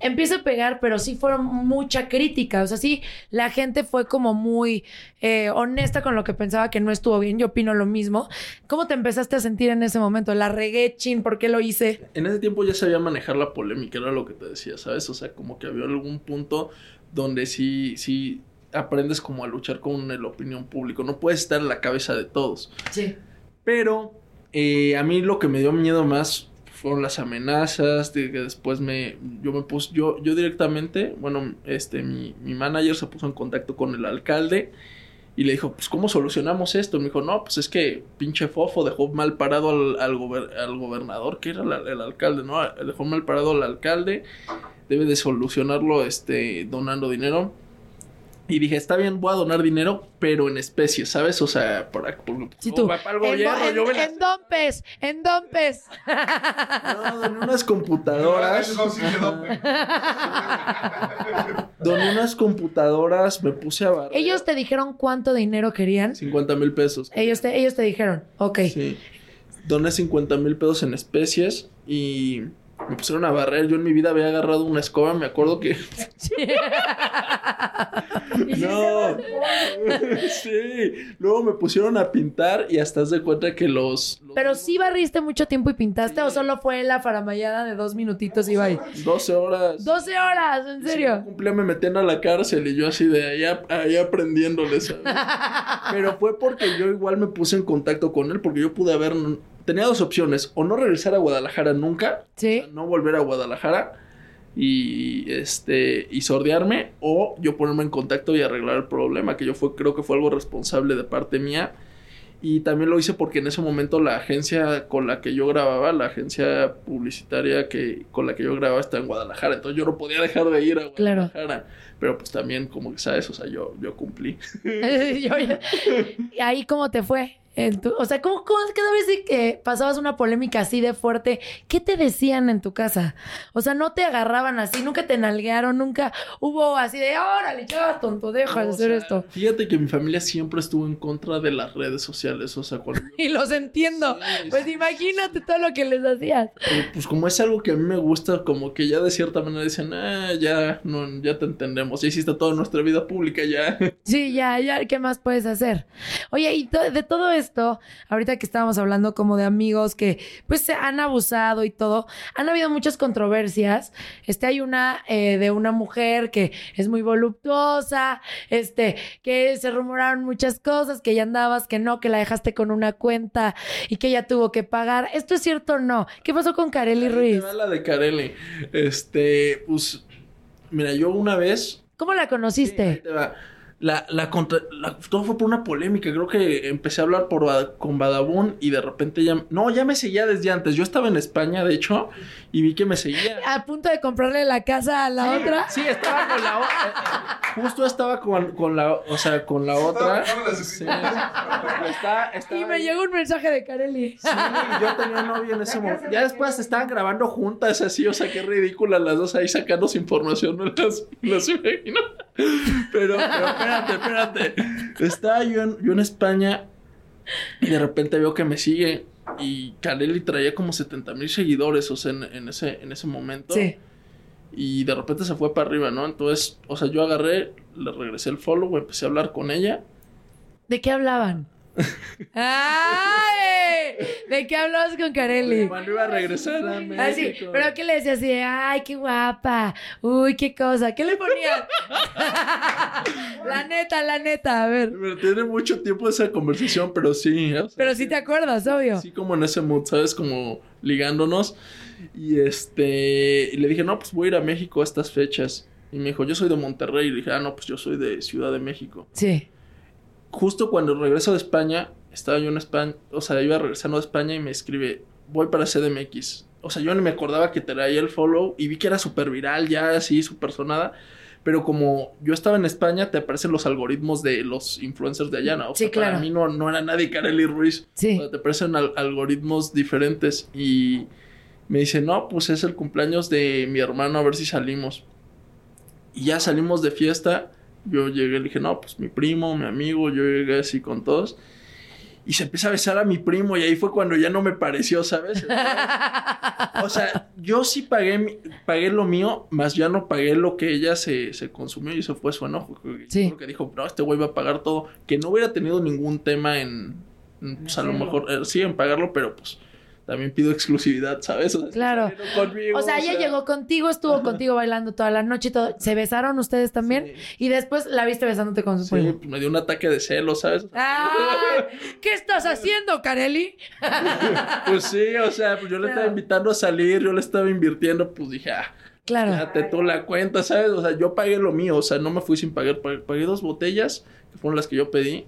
Empieza a pegar, pero sí fueron mucha crítica. O sea, sí, la gente fue como muy eh, honesta con lo que pensaba que no estuvo bien. Yo opino lo mismo. ¿Cómo te empezaste a sentir en ese momento? La regué, chin, ¿por qué lo hice? En ese tiempo ya sabía manejar la polémica, era lo que te decía, ¿sabes? O sea, como que había algún punto donde sí, sí aprendes como a luchar con el opinión público. No puedes estar en la cabeza de todos. Sí. Pero eh, a mí lo que me dio miedo más fueron las amenazas, de que después me, yo me puse, yo, yo directamente, bueno, este, mi, mi manager se puso en contacto con el alcalde y le dijo, pues, ¿cómo solucionamos esto? Me dijo, no, pues es que pinche fofo dejó mal parado al, al, gober- al gobernador, que era la- el alcalde, ¿no? Dejó mal parado al alcalde, debe de solucionarlo, este, donando dinero. Y dije, está bien, voy a donar dinero, pero en especie, ¿sabes? O sea, para, por, Sí, tú. va para el En, gobierno, en, yo la- en dompes, en dompes. no, doné unas computadoras. doné unas computadoras, me puse a barrer. Ellos te dijeron cuánto dinero querían. 50 mil pesos. Ellos te, ellos te dijeron, ok. Sí. Doné 50 mil pesos en especies y me pusieron a barrer. Yo en mi vida había agarrado una escoba, me acuerdo que... no. sí. Luego me pusieron a pintar y hasta de cuenta que los... los Pero sí barriste mucho tiempo y pintaste o solo fue la faramayada de dos minutitos y bye. 12 horas. 12 horas, en Si serio. no cumplía, me metían a la cárcel y yo así de allá, allá aprendiéndole, ¿sabes? Pero fue porque yo igual me puse en contacto con él, porque yo pude haber. Tenía dos opciones: o no regresar a Guadalajara nunca, Sí. o sea, no volver a Guadalajara y este y sordearme, o yo ponerme en contacto y arreglar el problema, que yo fue, creo que fue algo responsable de parte mía. Y también lo hice porque en ese momento la agencia con la que yo grababa, la agencia publicitaria que con la que yo grababa está en Guadalajara. Entonces yo no podía dejar de ir a Claro. Guadalajara. Pero pues también, como que sabes, o sea, yo, yo cumplí. ¿Y ahí cómo te fue? En tu- o sea, ¿cómo, cómo cada vez que pasabas una polémica así de fuerte, qué te decían en tu casa? O sea, no te agarraban así, nunca te nalguearon, nunca hubo así de, órale, ya, tonto, deja de hacer sea, esto. Fíjate que mi familia siempre estuvo en contra de las redes sociales. O sea, cuando Y los entiendo. Sí, Pues sí. imagínate todo lo que les hacías. Eh, pues como es algo que a mí me gusta, como que ya de cierta manera dicen, ah, ya, no, ya te entendemos, ya hiciste toda nuestra vida pública, ya. Sí, ya, ya, ¿qué más puedes hacer? Oye, y to- de todo esto, ahorita que estábamos hablando como de amigos que pues se han abusado y todo, han habido muchas controversias. Este, hay una eh, de una mujer que es muy voluptuosa, este, que se rumoraron muchas cosas, que ya andabas, que no, que la dejaste con una cuenta y que ella tuvo que pagar. ¿Esto es cierto o no? ¿Qué pasó con te Ruiz? la de Carelli. Este, pues, mira, yo una vez ¿Cómo la Sí, ahí conociste? te va. La, la contra- la- todo fue por una polémica. Creo que empecé a hablar por, con Badabun y de repente ya. No, ya me seguía desde antes. Yo estaba en España, de hecho, y vi que me seguía. A punto de comprarle la casa a la otra. Sí, estaba con la otra. Justo estaba con, con la. O sea, con la otra. Sí. Está- estaba Y me ahí. llegó un mensaje de Kareli. Sí, yo tenía novia en ese momento. Ya después se estaban grabando juntas así, o sea, qué ridícula las dos ahí sacándose información, no las, las imagino. Pero, pero espérate, espérate. Estaba yo en, yo en España y de repente veo que me sigue y Kareli traía como 70 mil seguidores, o sea, en, en ese, en ese momento. Sí. Y de repente se fue para arriba, ¿no? Entonces, o sea, yo agarré, le regresé el follow, empecé a hablar con ella. ¿De qué hablaban? ¡Ay! ¿De qué hablabas con Kareli? Cuando iba a regresar a México. Así, pero ¿qué le decías así? Ay, qué guapa. Uy, qué cosa. ¿Qué le ponías? la neta, la neta, a ver. Pero tiene mucho tiempo esa conversación, pero sí. o sea, Pero sí te acuerdas, obvio. Así como en ese mood, ¿sabes? Como ligándonos. Y este. Y le dije, no, pues voy a ir a México a estas fechas. Y me dijo, yo soy de Monterrey. Y le dije, ah, no, pues yo soy de Ciudad de México. Sí. Justo cuando regreso de España, estaba yo en España, o sea, iba regresando de España y me escribe, voy para CDMX. O sea, yo ni me acordaba que traía el follow y vi que era súper viral, ya así, súper sonada. Pero como yo estaba en España, te aparecen los algoritmos de los influencers de allá, ¿no? O Sí, sea, para claro. mí no, no era nadie Kareli Ruiz. Sí. O sea, te aparecen al- algoritmos diferentes. Y me dice, no, pues es el cumpleaños de mi hermano, a ver si salimos. Y ya salimos de fiesta. Yo llegué, le dije, no, pues mi primo, mi amigo, yo llegué así con todos. Y se empieza a besar a mi primo y ahí fue cuando ya no me pareció, ¿sabes? O sea, yo sí pagué, pagué lo mío, más ya no pagué lo que ella se, se consumió y eso fue su enojo. Sí. Porque dijo, no, este güey va a pagar todo. Que no hubiera tenido ningún tema en, en, pues a lo mejor, eh, sí, en pagarlo, pero pues también pido exclusividad, ¿sabes? O sea, Claro. conmigo, O sea, ella llegó contigo, estuvo contigo bailando toda la noche y todo. ¿Se besaron ustedes también? Y después la viste besándote con su Sí, pues me dio un ataque de celos, ¿sabes? ¡Ay! ¿Qué estás haciendo, Kareli? Pues sí, o sea, pues yo le estaba invitando a salir, yo le estaba invirtiendo, pues dije, ah, Claro. Fíjate tú la cuenta, ¿sabes? O sea, yo pagué lo mío, o sea, no me fui sin pagar. Pagué dos botellas, que fueron las que yo pedí.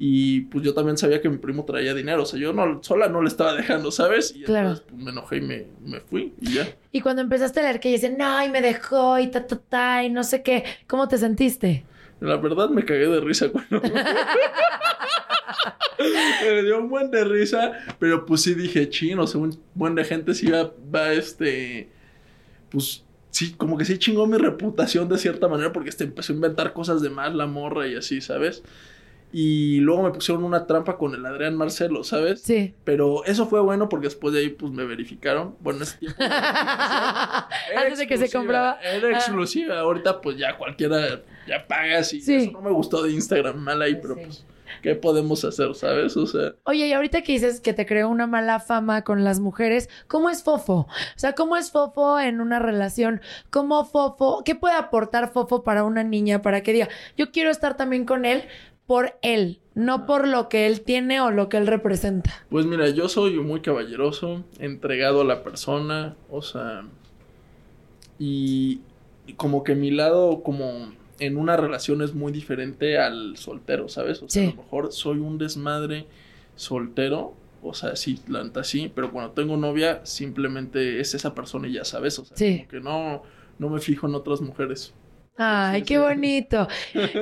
Y pues yo también sabía que mi primo traía dinero. O sea, yo no, sola no le estaba dejando, ¿sabes? Y Claro. entonces pues, me enojé y me, me fui y ya. Y cuando empezaste a leer que dice, no, y me dejó, y ta, ta, ta, y no sé qué, ¿cómo te sentiste? La verdad me cagué de risa cuando. me dio un buen de risa, pero pues sí dije, chino, o sea, un buen de gente sí va, va este. Pues sí, como que sí chingó mi reputación de cierta manera porque este empezó a inventar cosas de más la morra y así, ¿sabes? Y luego me pusieron una trampa con el Adrián Marcelo, ¿sabes? Sí. Pero eso fue bueno porque después de ahí pues me verificaron. Bueno, en ese tiempo. Antes de que se compraba. Era Ah. exclusiva. Ahorita pues ya cualquiera ya pagas y Sí. eso no me gustó de Instagram mal ahí, pero pues ¿qué podemos hacer, sabes? O sea, Oye, y ahorita que dices que te creó una mala fama con las mujeres, ¿cómo es Fofo? O sea, ¿cómo es Fofo en una relación? ¿Cómo Fofo? ¿Qué puede aportar Fofo para una niña para que diga, yo quiero estar también con él por él, no por lo que él tiene o lo que él representa? pues mira, yo soy muy caballeroso, entregado a la persona, o sea, y, y como que mi lado como en una relación es muy diferente al soltero, ¿sabes? O sea, Sí. a lo mejor soy un desmadre soltero, o sea, sí, la neta sí, pero cuando tengo novia simplemente es esa persona y ya sabes, o sea, Sí. como que no, no me fijo en otras mujeres. Ay, Sí, qué sí. bonito.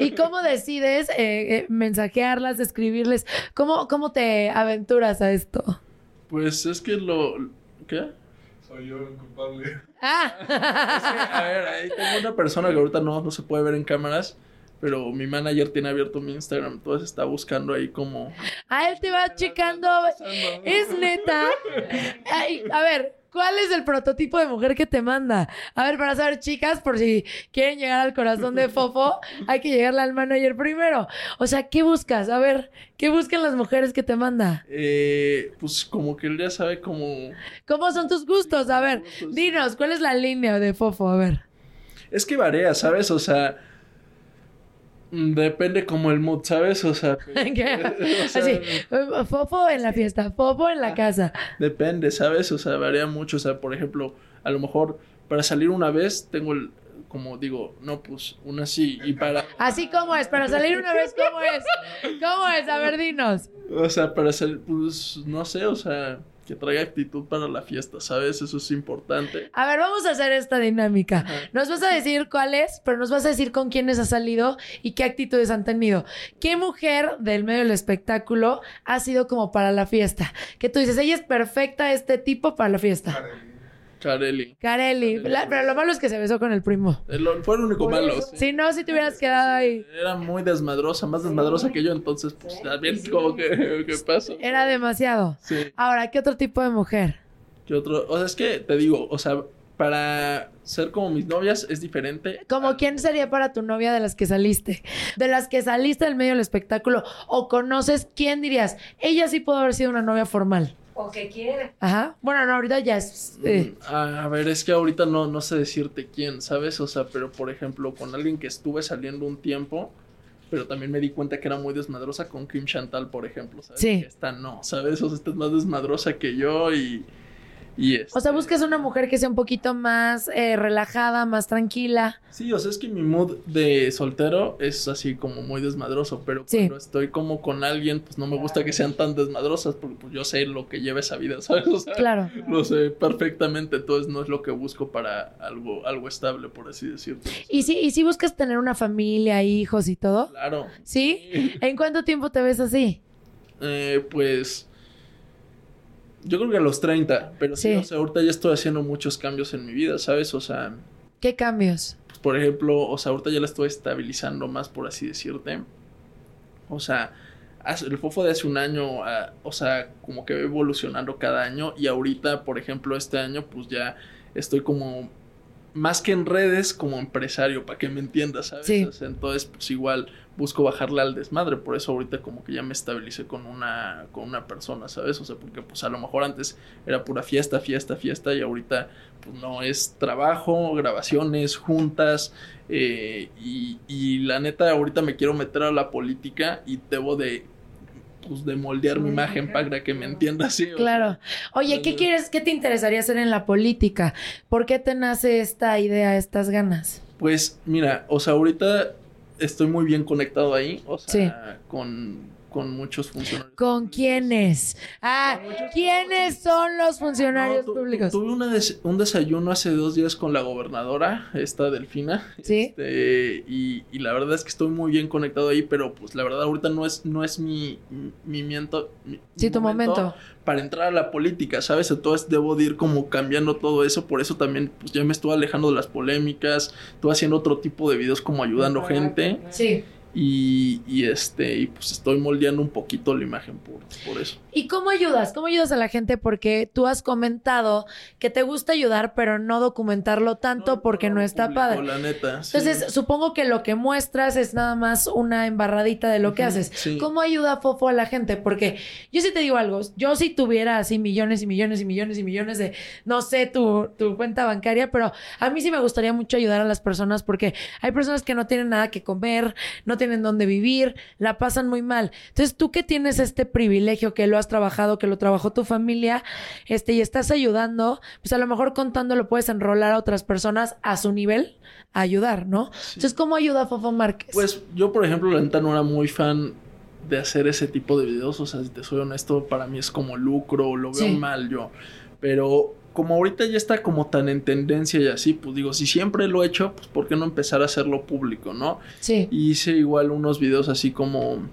¿Y cómo decides eh, eh, mensajearlas, escribirles? ¿Cómo, ¿Cómo te aventuras a esto? Pues es que lo... ¿Qué? Soy yo el culpable. Ah, A ver, ahí tengo una persona que ahorita no, no se puede ver en cámaras, pero mi manager tiene abierto mi Instagram, entonces está buscando ahí como... a él te va checando. Es neta. Ay, a ver, ¿cuál es el prototipo de mujer que te manda? A ver, para saber, chicas, por si quieren llegar al corazón de Fofo, hay que llegarle al manager primero. O sea, ¿qué buscas? A ver, ¿qué buscan las mujeres que te manda? Eh, pues como que él ya sabe como... ¿Cómo son tus gustos? A ver, dinos, ¿cuál es la línea de Fofo? A ver. Es que varía, ¿sabes? O sea... mm, Depende como el mood, ¿sabes? O sea... ¿Qué? o sea, Así, Fofo en la fiesta, Fofo en la casa. Depende, ¿sabes? O sea, varía mucho. O sea, por ejemplo, a lo mejor para salir una vez tengo el... Como digo, no, pues una sí. Y para... Así como es, para salir una vez, ¿cómo es? ¿Cómo es? A ver, dinos. O sea, para salir, pues no sé, o sea, que traiga actitud para la fiesta, ¿sabes? Eso es importante. A ver, vamos a hacer esta dinámica. Nos vas a decir cuál es, pero nos vas a decir con quiénes has salido y qué actitudes han tenido. ¿Qué mujer del medio del espectáculo ha sido como para la fiesta? Que tú dices, ella es perfecta, este tipo para la fiesta. Kareli. La- pero lo malo es que se besó con el primo. Lo- Fue el único malo. sí. Si no, si te hubieras quedado ahí. Era muy desmadrosa, más desmadrosa que yo, entonces, pues también como que, ¿qué pasa? Era demasiado. Sí. Ahora, ¿qué otro tipo de mujer? ¿Qué otro? O sea, es que te digo, o sea, para ser como mis novias es diferente. Como quién sería para tu novia de las que saliste, de las que saliste del medio del espectáculo o conoces, ¿quién dirías? Ella sí pudo haber sido una novia formal. O que quiere. Ajá. Bueno, no, ahorita ya es. eh, A, a ver, es que ahorita no, no sé decirte quién, ¿sabes? O sea, pero por ejemplo, con alguien que estuve saliendo un tiempo, pero también me di cuenta que era muy desmadrosa con Kim Chantal, por ejemplo, ¿sabes? Sí. Esta no, ¿sabes? O sea, esta es más desmadrosa que yo y, Y O sea, este, buscas una mujer que sea un poquito más eh, relajada, más tranquila. Sí, o sea, es que mi mood de soltero es así como muy desmadroso, pero Sí. cuando estoy como con alguien, pues no me gusta que sean tan desmadrosas, porque pues yo sé lo que lleva esa vida, ¿sabes? O sea, Claro. lo sé perfectamente, entonces no es lo que busco para algo, algo estable, por así decirlo. ¿Y si, ¿Y si buscas tener una familia, hijos y todo? Claro. ¿Sí? ¿En cuánto tiempo te ves así? Eh, pues. Yo creo que a los 30, pero sí. Sí. o sea, ahorita ya estoy haciendo muchos cambios en mi vida, ¿sabes? O sea, ¿Qué cambios? pues, por ejemplo, o sea, ahorita ya la estoy estabilizando más, por así decirte. O sea, el fofo de hace un año, ah, o sea, como que va evolucionando cada año y ahorita, por ejemplo, este año, pues ya estoy como más que en redes, como empresario, para que me entiendas, ¿sabes? Sí. Entonces, pues igual busco bajarle al desmadre, por eso ahorita como que ya me estabilicé con una, con una persona, ¿sabes? O sea, porque pues a lo mejor antes era pura fiesta, fiesta, fiesta, y ahorita pues no es trabajo, grabaciones, juntas, eh, y, y la neta ahorita me quiero meter a la política y debo de pues de moldear mi imagen para que me entiendas sí, o Claro. Oye, ¿qué quieres, qué te interesaría hacer en la política? ¿Por qué te nace esta idea, estas ganas? Pues mira, o sea, ahorita estoy muy bien conectado ahí, o sea, con, con muchos funcionarios. ¿Con quiénes? Ah, ¿quiénes son los funcionarios No, tu- públicos? Tuve una des- un desayuno hace dos días con la gobernadora, esta Delfina. Sí. Este, y, y la verdad es que estoy muy bien conectado ahí, pero pues la verdad ahorita no es, no es mi, mi, miento- mi- Sí, mi tu momento. para entrar a la política, ¿sabes? Entonces debo de ir como cambiando todo eso, por eso también pues ya me estoy alejando de las polémicas, estoy haciendo otro tipo de videos como ayudando gente Sí. Y, y este, y pues estoy moldeando un poquito la imagen por, por eso. ¿Y cómo ayudas? ¿Cómo ayudas a la gente? Porque tú has comentado que te gusta ayudar, pero no documentarlo tanto porque no, está publico, padre. La neta. sí. Entonces, supongo que lo que muestras es nada más una embarradita de lo que haces. sí. ¿Cómo ayuda Fofo a la gente? Porque yo sí te digo algo, yo si tuviera así millones y millones y millones y millones de, no sé, tu, tu cuenta bancaria, pero a mí sí me gustaría mucho ayudar a las personas porque hay personas que no tienen nada que comer, no tienen dónde vivir, la pasan muy mal. Entonces, tú que tienes este privilegio, que lo has trabajado, que lo trabajó tu familia, este, y estás ayudando, pues a lo mejor contándolo puedes enrolar a otras personas a su nivel a ayudar, ¿no? Entonces, ¿cómo ayuda Fofo Márquez? Pues yo, por ejemplo, la neta no era muy fan de hacer ese tipo de videos. O sea, si te soy honesto, para mí es como lucro, lo veo Sí. mal yo. Pero como ahorita ya está como tan en tendencia y así, pues digo, si siempre lo he hecho, pues ¿por qué no empezar a hacerlo público, no? sí. Y hice igual unos videos así como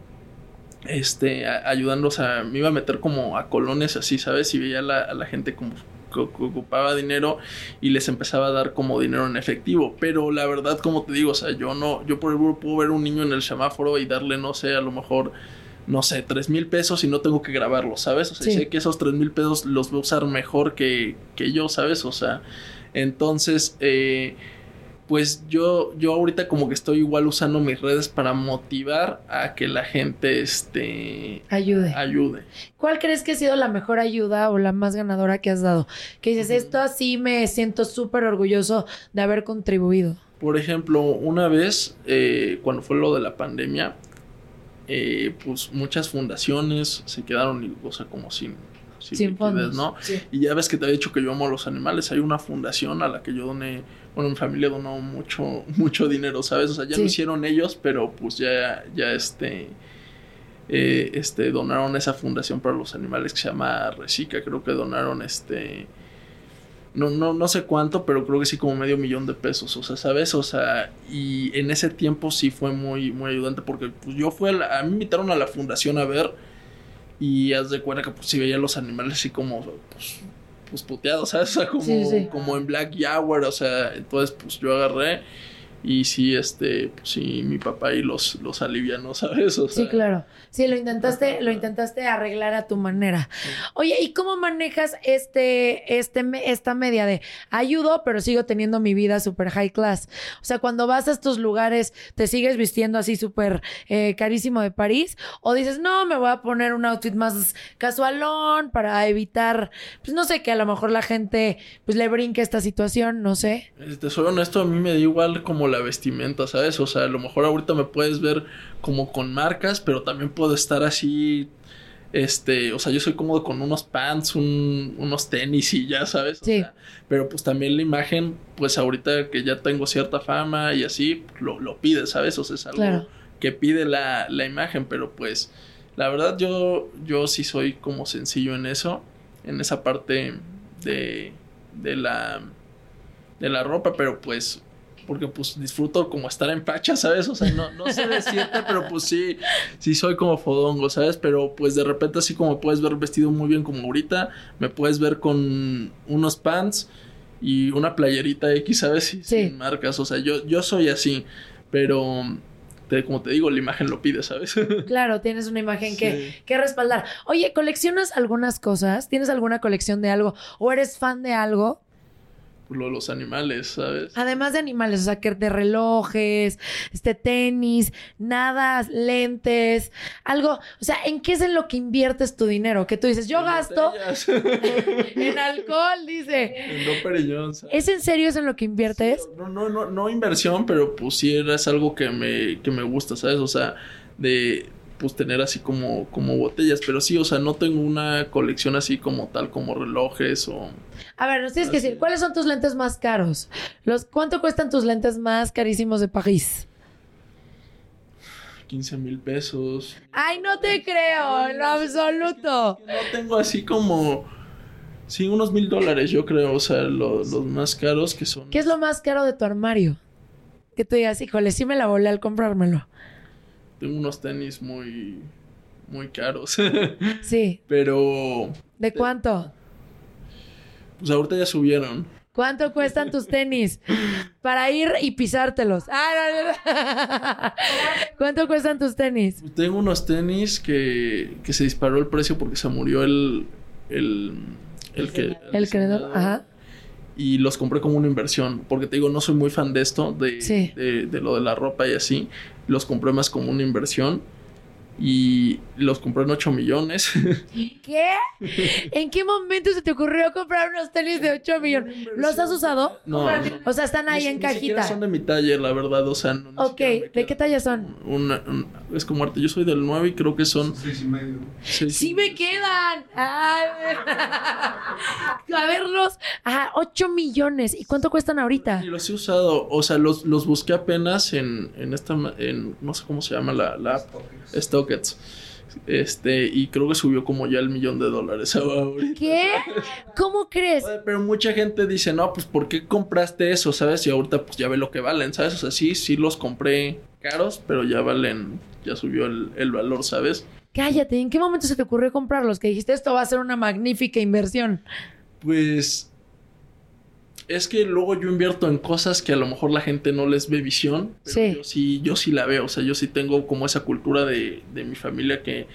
este a- ayudando, o sea, me iba a meter como a colones así, ¿sabes? Y veía a la, a la gente como que, que ocupaba dinero y les empezaba a dar como dinero en efectivo, pero la verdad como te digo, o sea, yo no yo por ejemplo puedo ver un niño en el semáforo y darle no sé, a lo mejor no sé, tres mil pesos y no tengo que grabarlo, ¿sabes? O sea, Sí. sé que esos tres mil pesos los voy a usar mejor que, que yo, ¿sabes? O sea, entonces, eh, pues yo, yo ahorita como que estoy igual usando mis redes para motivar a que la gente este, Ayude. ayude. ¿Cuál crees que ha sido la mejor ayuda o la más ganadora que has dado? Que dices, esto así me siento súper orgulloso de haber contribuido. Por ejemplo, una vez, eh, cuando fue lo de la pandemia, eh, pues muchas fundaciones se quedaron, o sea, como sin, sin, Sin liquidez, fondos. ¿no? Sí. Y ya ves que te había dicho que yo amo a los animales. Hay una fundación a la que yo doné, bueno, mi familia donó mucho, mucho dinero, ¿sabes? O sea, ya Sí. lo hicieron ellos, pero pues ya, ya este, eh, este, donaron esa fundación para los animales que se llama Recica. Creo que donaron este, no, no, no sé cuánto, pero creo que sí como medio millón de pesos, o sea, ¿sabes? O sea, y en ese tiempo sí fue muy, muy ayudante porque pues yo fui a, la- a mí me invitaron a la fundación a ver y haz de cuenta que pues sí veía los animales así como, pues, pues puteados, ¿sabes? O sea, como, Sí, sí. como en Black Jaguar, o sea, entonces pues yo agarré y sí, este, pues sí, mi papá ahí los, los alivianó, ¿sabes? O sea, Sí, claro. Sí, lo intentaste, lo intentaste arreglar a tu manera. Oye, ¿y cómo manejas este, este, esta media de ayudo, pero sigo teniendo mi vida súper high class? O sea, cuando vas a estos lugares, ¿te sigues vistiendo así súper eh, carísimo de París? ¿O dices, no, me voy a poner un outfit más casualón para evitar, pues no sé, que a lo mejor la gente pues le brinque esta situación, no sé? Te soy honesto, a mí me da igual como la vestimenta, ¿sabes? O sea, a lo mejor ahorita me puedes ver como con marcas, pero también puedo estar así Este, o sea, yo soy cómodo con unos pants, un, unos tenis y ya, ¿sabes? O Sí. sea, pero pues también la imagen, pues ahorita que ya tengo cierta fama y así, lo, lo pide, ¿sabes? O sea, es algo Claro. que pide la, la imagen, pero pues la verdad yo, yo sí soy como sencillo en eso, en esa parte de, de la de la ropa, pero pues porque pues disfruto como estar en pacha, ¿sabes? O sea, no, no sé decirte, pero pues sí, sí soy como fodongo, ¿sabes? Pero pues de repente así como puedes ver vestido muy bien como ahorita, me puedes ver con unos pants y una playerita X, ¿sabes? Sí. Sin marcas, o sea, yo, yo soy así, pero te- como te digo, la imagen lo pide, ¿sabes? Claro, tienes una imagen que, que respaldar. Oye, ¿coleccionas algunas cosas? ¿Tienes alguna colección de algo? ¿O eres fan de algo? Lo de los animales, ¿sabes? Además de animales, o sea, que de relojes, este tenis, nada, lentes, algo. O sea, ¿en qué es en lo que inviertes tu dinero? Que tú dices, yo En gasto en alcohol, dice. En Don Periñón, ¿sabes? ¿Es en serio eso en lo que inviertes? No, no, no, no inversión, pero pues sí es algo que me, que me gusta, ¿sabes? O sea, de pues tener así como, como botellas, pero sí, o sea, no tengo una colección así como tal, como relojes o... A ver, nos tienes que decir, ¿cuáles son tus lentes más caros? Los, ¿Cuánto cuestan tus lentes más carísimos de París? 15 mil pesos. Ay, no te creo, en lo absoluto. No tengo así como... Sí, unos mil dólares, yo creo, o sea, lo- los más caros que son... ¿Qué es lo más caro de tu armario? Que tú digas, híjole, sí me la volé al comprármelo. Tengo unos tenis muy... muy caros. Sí. pero... ¿De cuánto? Pues ahorita ya subieron. ¿Cuánto cuestan tus tenis? Para ir y pisártelos. Ah, no, no, no. ¿Cuánto cuestan tus tenis? Tengo unos tenis que, que se disparó el precio porque se murió el. El, el que. El creador, diseñador. ajá. Y los compré como una inversión. Porque te digo, no soy muy fan de esto, de, Sí. de, de lo de la ropa y así. Los compré más como una inversión. Y los compré en 8 millones. ¿Qué? ¿En qué momento se te ocurrió comprar unos tenis de 8 millones? ¿Los has usado? No, no. O sea, están ahí Ni- en ni cajita. son de mi taller, la verdad. O sea, no, ni Ok, ¿de qué talla son? Una- un- es como arte. Yo soy del 9 y creo que son. Seis y medio. seis- Sí me quedan. Ay, a verlos. Ajá, 8 millones. ¿Y cuánto cuestan ahorita? Y los he usado, o sea, los, los busqué apenas en, en esta, en, no sé cómo se llama la, la app, Este, y creo que subió como ya el millón de dólares ahorita. ¿Qué? ¿Cómo crees? Pero mucha gente dice, no, pues ¿por qué compraste eso? ¿Sabes? Y ahorita pues ya ve lo que valen, ¿sabes? O sea, sí, sí los compré caros, pero ya valen, ya subió el, el valor, ¿sabes? Cállate, ¿en qué momento se te ocurrió comprarlos? Que dijiste, esto va a ser una magnífica inversión. Pues es que luego yo invierto en cosas que a lo mejor la gente no les ve visión, pero Sí. yo sí, yo sí la veo, o sea, yo sí tengo como esa cultura de, de mi familia que,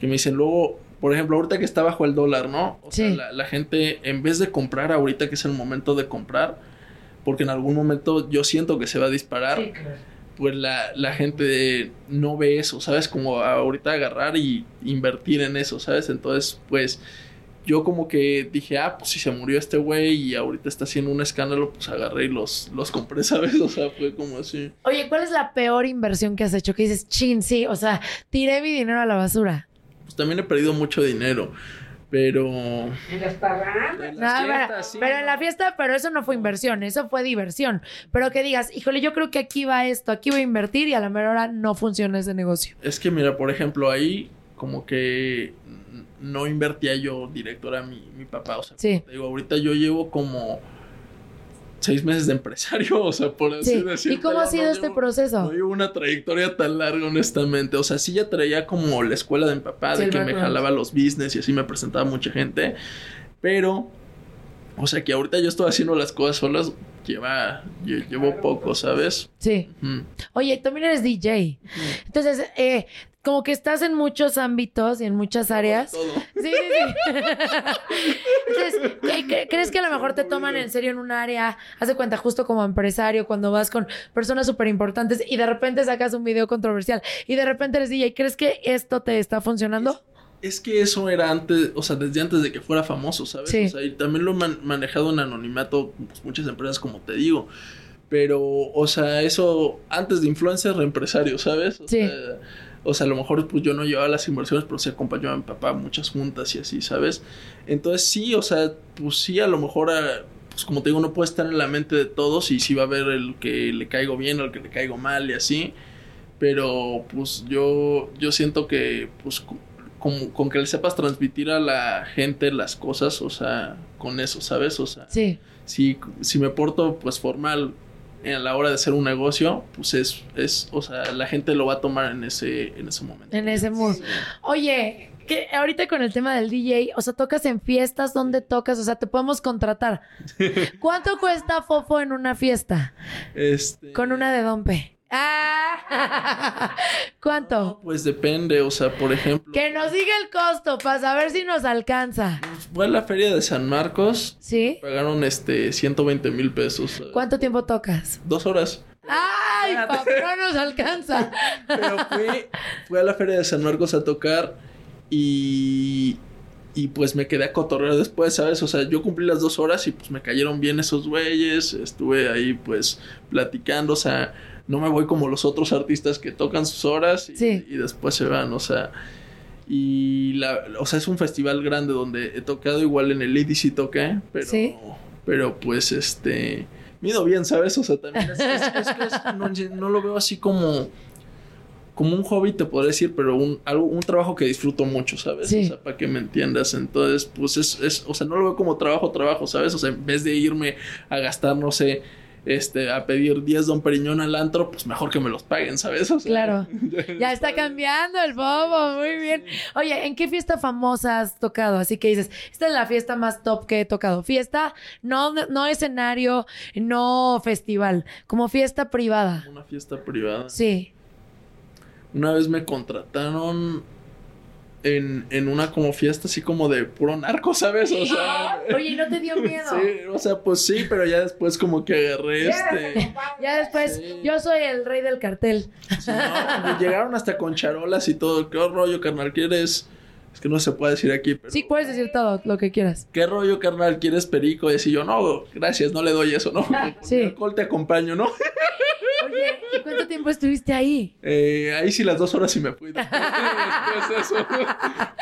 que me dicen luego, por ejemplo, ahorita que está bajo el dólar, ¿no? O sea, la, la gente, en vez de comprar ahorita que es el momento de comprar, porque en algún momento yo siento que se va a disparar, pues la, la gente no ve eso, ¿sabes? Como ahorita agarrar y invertir en eso, ¿sabes? Entonces, pues yo como que dije, ah, pues si se murió este güey y ahorita está haciendo un escándalo, pues agarré y los, los compré, ¿sabes? O sea, fue como así. Oye, ¿cuál es la peor inversión que has hecho? Que dices, chin, sí, o sea, tiré mi dinero a la basura. Pues también he perdido mucho dinero, pero... En las No, pero, fiestas, sí, pero ¿no? en la fiesta, pero eso no fue inversión, eso fue diversión. Pero que digas, híjole, yo creo que aquí va esto, aquí voy a invertir y a la mera hora no funciona ese negocio. Es que mira, por ejemplo, ahí como que no invertía yo directo, era mi, mi papá. O sea, Sí. te digo, ahorita yo llevo como seis meses de empresario, o sea, por así Sí. decirlo. ¿Y cómo ha sido este proceso? No llevo una trayectoria tan larga, honestamente. O sea, sí ya traía como la escuela de mi papá, Sí, de que me jalaba los business y así me presentaba mucha gente. Pero, o sea, que ahorita yo estoy haciendo las cosas solas, lleva, lle- llevo poco, ¿sabes? Sí. Oye, también eres DJ. Entonces, eh, como que estás en muchos ámbitos y en muchas áreas. Todo. Sí, sí, sí. Entonces, ¿qué- qué- ¿crees que a lo mejor te toman en serio en un área? Haz de cuenta, justo como empresario, cuando vas con personas súper importantes y de repente sacas un video controversial y de repente eres DJ. ¿Crees que esto te está funcionando? Es que eso era antes, o sea, desde antes de que fuera famoso, ¿sabes? Sí. O sea, y también lo he man- manejado en anonimato, pues, muchas empresas, como te digo. Pero, o sea, eso antes de influencer, empresario, ¿sabes? O Sí. sea, O sea, a lo mejor pues yo no llevaba las inversiones, pero sí acompañaba a mi papá a muchas juntas y así, ¿sabes? Entonces sí, o sea, pues sí, a lo mejor, a- pues como te digo, no puede estar en la mente de todos y sí va a haber el que le caigo bien o el que le caigo mal y así. Pero pues yo, yo siento que pues co- con, con que le sepas transmitir a la gente las cosas, o sea, con eso, ¿sabes? O sea, Sí. si, si me porto pues formal a la hora de hacer un negocio, pues es, es, o sea, la gente lo va a tomar en ese, en ese momento. En ese mood. Oye, que ahorita con el tema del DJ, o sea, tocas en fiestas, ¿dónde tocas? O sea, te podemos contratar. ¿Cuánto cuesta Fofo en una fiesta? Este, Con una de Dompe. Ah, ¿Cuánto? Pues depende, o sea, por ejemplo, Que nos diga el costo para saber si nos alcanza. fue a la feria de San Marcos, ¿Sí? pagaron este 120 mil pesos. ¿Cuánto tiempo tocas? Dos horas. ¡Ay, papá! No nos alcanza. Pero fui, fui a la feria de San Marcos a tocar y, y pues me quedé a cotorrear después, ¿sabes? O sea, yo cumplí las dos horas y pues me cayeron bien esos güeyes, estuve ahí pues platicando, o sea, no me voy como los otros artistas que tocan sus horas y, Sí. y después se van, o sea... Y la, o sea, es un festival grande donde he tocado igual en el EDC toqué, pero, Sí. pero pues este, mido bien, ¿sabes? O sea, también es, no, no lo veo así como, como un hobby, te podría decir, pero un, algo, un trabajo que disfruto mucho, ¿sabes? Sí. O sea, para que me entiendas. Entonces, pues es, es, o sea, no lo veo como trabajo, trabajo, ¿sabes? O sea, en vez de irme a gastar, no sé, este, a pedir 10 Don Periñón al antro, pues mejor que me los paguen, ¿sabes? O sea, Claro. Ya está cambiando el bobo, muy bien. Oye, ¿en qué fiesta famosa has tocado? Así que dices, esta es la fiesta más top que he tocado. Fiesta, no, no escenario, no festival, como fiesta privada. Una fiesta privada. Sí. Una vez me contrataron en, en una como fiesta así como de puro narco, ¿sabes? O sea... Oye, ¿y ¿no te dio miedo? Sí, o sea, pues sí, pero ya después como que agarré este... Ya después, Sí. yo soy el rey del cartel. Sí, no, me llegaron hasta con charolas y todo. ¿Qué rollo, carnal? ¿Quieres...? Es que no se puede decir aquí, pero... Sí, puedes decir todo lo que quieras. ¿Qué rollo, carnal? ¿Quieres perico? Y así yo, no, gracias, no le doy eso, ¿no? Sí. Alcohol te acompaño, ¿no? Oye, ¿y cuánto tiempo estuviste ahí? Eh, ahí sí las dos horas y me fui. Después, después eso.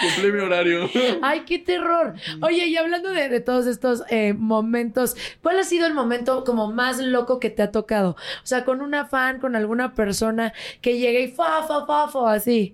Cumplí mi horario. Ay, qué terror. Oye, y hablando de, de todos estos eh, momentos, ¿cuál ha sido el momento como más loco que te ha tocado? O sea, con una fan, con alguna persona que llegue y fa, fa, fa, fa, así.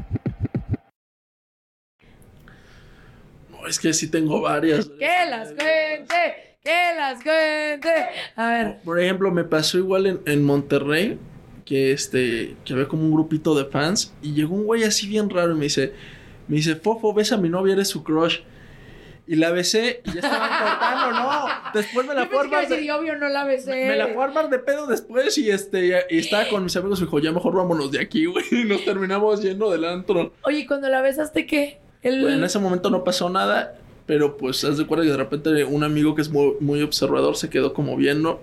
No, es que sí tengo varias. ¡Que las cuente! ¡Que las cuente! A ver, Por ejemplo, me pasó igual en, en Monterrey, que este, que había como un grupito de fans, y llegó un güey así bien raro y me dice, me dice, Fofo, ves a mi novia, eres su crush. Y la besé y ya estaban cortando, ¿no? Después me la armar de- decir, y obvio no la besé. Me la fue a armar de pedo después y este y estaba con mis amigos y dijo, ya mejor vámonos de aquí, güey. Y nos terminamos yendo del antro. Oye, cuando la besaste, ¿qué? El... Bueno, en ese momento no pasó nada, pero pues haz de cuenta que de repente un amigo que es muy, muy observador se quedó como viendo.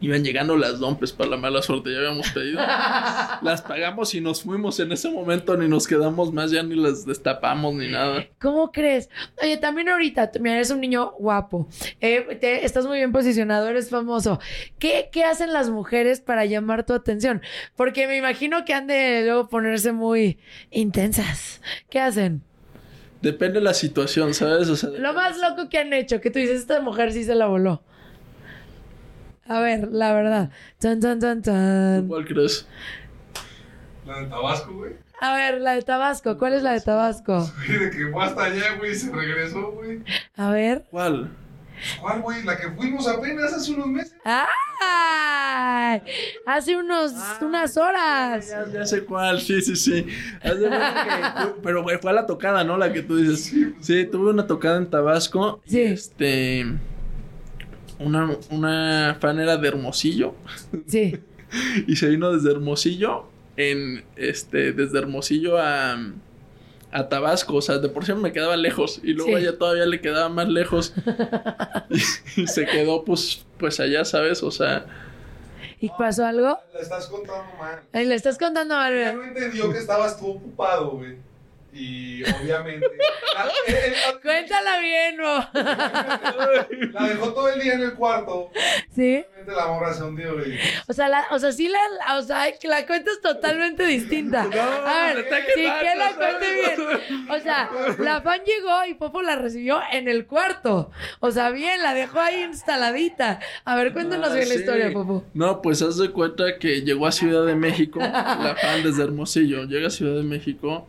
Iban llegando las dompes para la mala suerte, ya habíamos pedido. las pagamos y nos fuimos en ese momento, ni nos quedamos más, ya ni las destapamos ni nada. ¿Cómo crees? Oye, también ahorita, mira, eres un niño guapo. Eh, te- estás muy bien posicionado, eres famoso. ¿Qué, ¿Qué hacen las mujeres para llamar tu atención? Porque me imagino que han de luego ponerse muy intensas. ¿Qué hacen? Depende de la situación, ¿sabes? O sea, Lo más loco que han hecho, que tú dices, esta mujer sí se la voló. A ver, la verdad. Tan, tan, tan, tan. ¿Cuál crees? La de Tabasco, güey. A ver, la de Tabasco. ¿Cuál es la de Tabasco? De que fue hasta allá, güey, y se regresó, güey. A ver. ¿Cuál? ¿Cuál, güey? La que fuimos apenas hace unos meses. ¡Ay! Hace unos, unas horas. Ya, ya sé cuál, sí, sí, sí. Que fue- pero güey, fue a la tocada, ¿no? La que tú dices. Sí, tuve una tocada en Tabasco. Sí. Este. Una, una fan era de Hermosillo. Sí. Y se vino desde Hermosillo. En este. Desde Hermosillo a. A Tabasco, o sea, de por sí me quedaba lejos y luego Sí. ella todavía le quedaba más lejos y, y se quedó pues pues allá, ¿sabes? O sea, ¿Y pasó algo? La estás contando mal. Le estás contando ver. no entendió que estabas tú ocupado, güey. Y obviamente. la, eh, eh, Cuéntala bien, Mo. la dejó todo el día en el cuarto. ¿Sí? Obviamente la morra se hundió, güey. O sea, la, o sea, sí la, o sea, la cuenta es totalmente distinta. a ver, sí, que la cuente bien. O sea, la fan llegó y Popo la recibió en el cuarto. O sea, bien, la dejó ahí instaladita. A ver, cuéntanos Ah, bien la historia, Popo. No, pues haz de cuenta que llegó a Ciudad de México, la fan desde Hermosillo, llega a Ciudad de México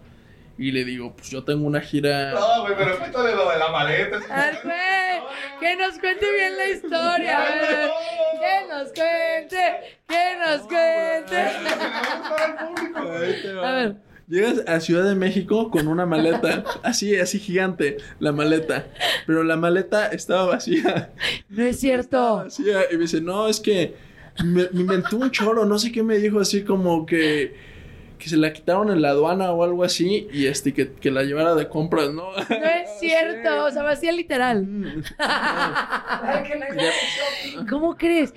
y le digo, pues yo tengo una gira. No, güey, pero cuéntale lo de la maleta. A ver, güey, que nos cuente bien la historia. Que nos cuente, que nos cuente. A ver, Llegas a Ciudad de México con una maleta, así, así gigante, la maleta, pero la maleta estaba vacía, no es cierto. vacía, y me dice, no, es que me, me inventó un choro, no sé qué me dijo, así como que, que se la quitaron en la aduana o algo así, y este, que, que la llevara de compras, ¿no? No es cierto, o sea, vacía literal. Mm. ¿Cómo crees?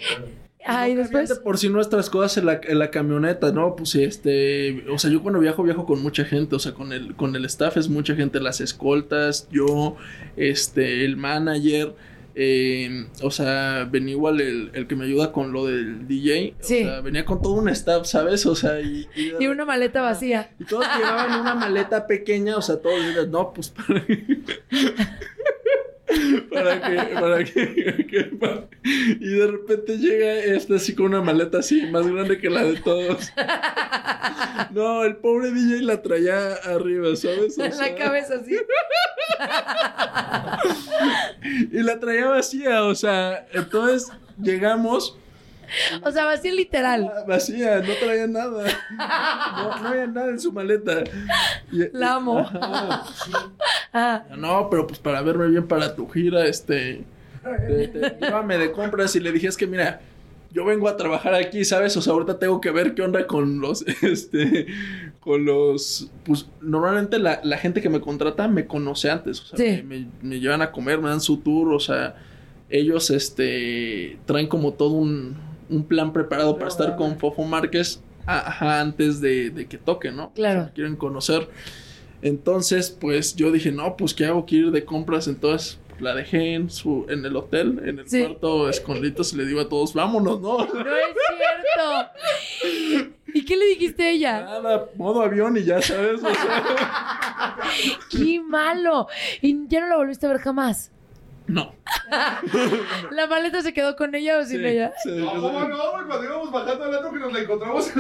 Ay, No después. por sí nuestras cosas en la, en la camioneta, ¿no? Pues este, o sea, yo cuando viajo viajo con mucha gente, o sea, con el con el staff es mucha gente, las escoltas, yo, este, el manager, eh, o sea, venía igual el, el que me ayuda con lo del DJ, Sí. o sea, venía con todo un staff, ¿sabes? O sea, y, y, Y una maleta vacía. y todos llevaban una maleta pequeña, o sea, todos dices, no, pues para para que, para que, y de repente llega este así con una maleta así más grande que la de todos. No, el pobre DJ la traía arriba, ¿sabes? O En sea, la cabeza así. y la traía vacía, o sea, entonces llegamos O sea, vacía literal. vacía, no traía nada. No, no había nada en su maleta. Y- La amo. Ajá. Ah, No, pero pues para verme bien para tu gira, este. te- te- llévame de compras y le dije, es que mira, yo vengo a trabajar aquí, ¿sabes? O sea, ahorita tengo que ver qué onda con los, este, con los, pues normalmente la, la gente que me contrata me conoce antes, o sea, Sí. me- me llevan a comer, me dan su tour, o sea, ellos, este, traen como todo un, un plan preparado para estar con Fofo Márquez ajá, antes de, de que toque, ¿no? Claro. O sea, quieren conocer. Entonces, pues yo dije, no, pues ¿qué hago? Quiero ir de compras. Entonces la dejé en su, en el hotel, en el Sí. cuarto escondiditos y le digo a todos, vámonos, ¿no? no es cierto. ¿Y qué le dijiste a ella? Nada, modo avión y ya sabes, o sea. ¡Qué malo! Y ya no la volviste a ver jamás. No. ¿La maleta se quedó con ella o sin Sí, ella? sí, No. ¿cómo no, güey? Cuando íbamos bajando al otro que nos la encontramos.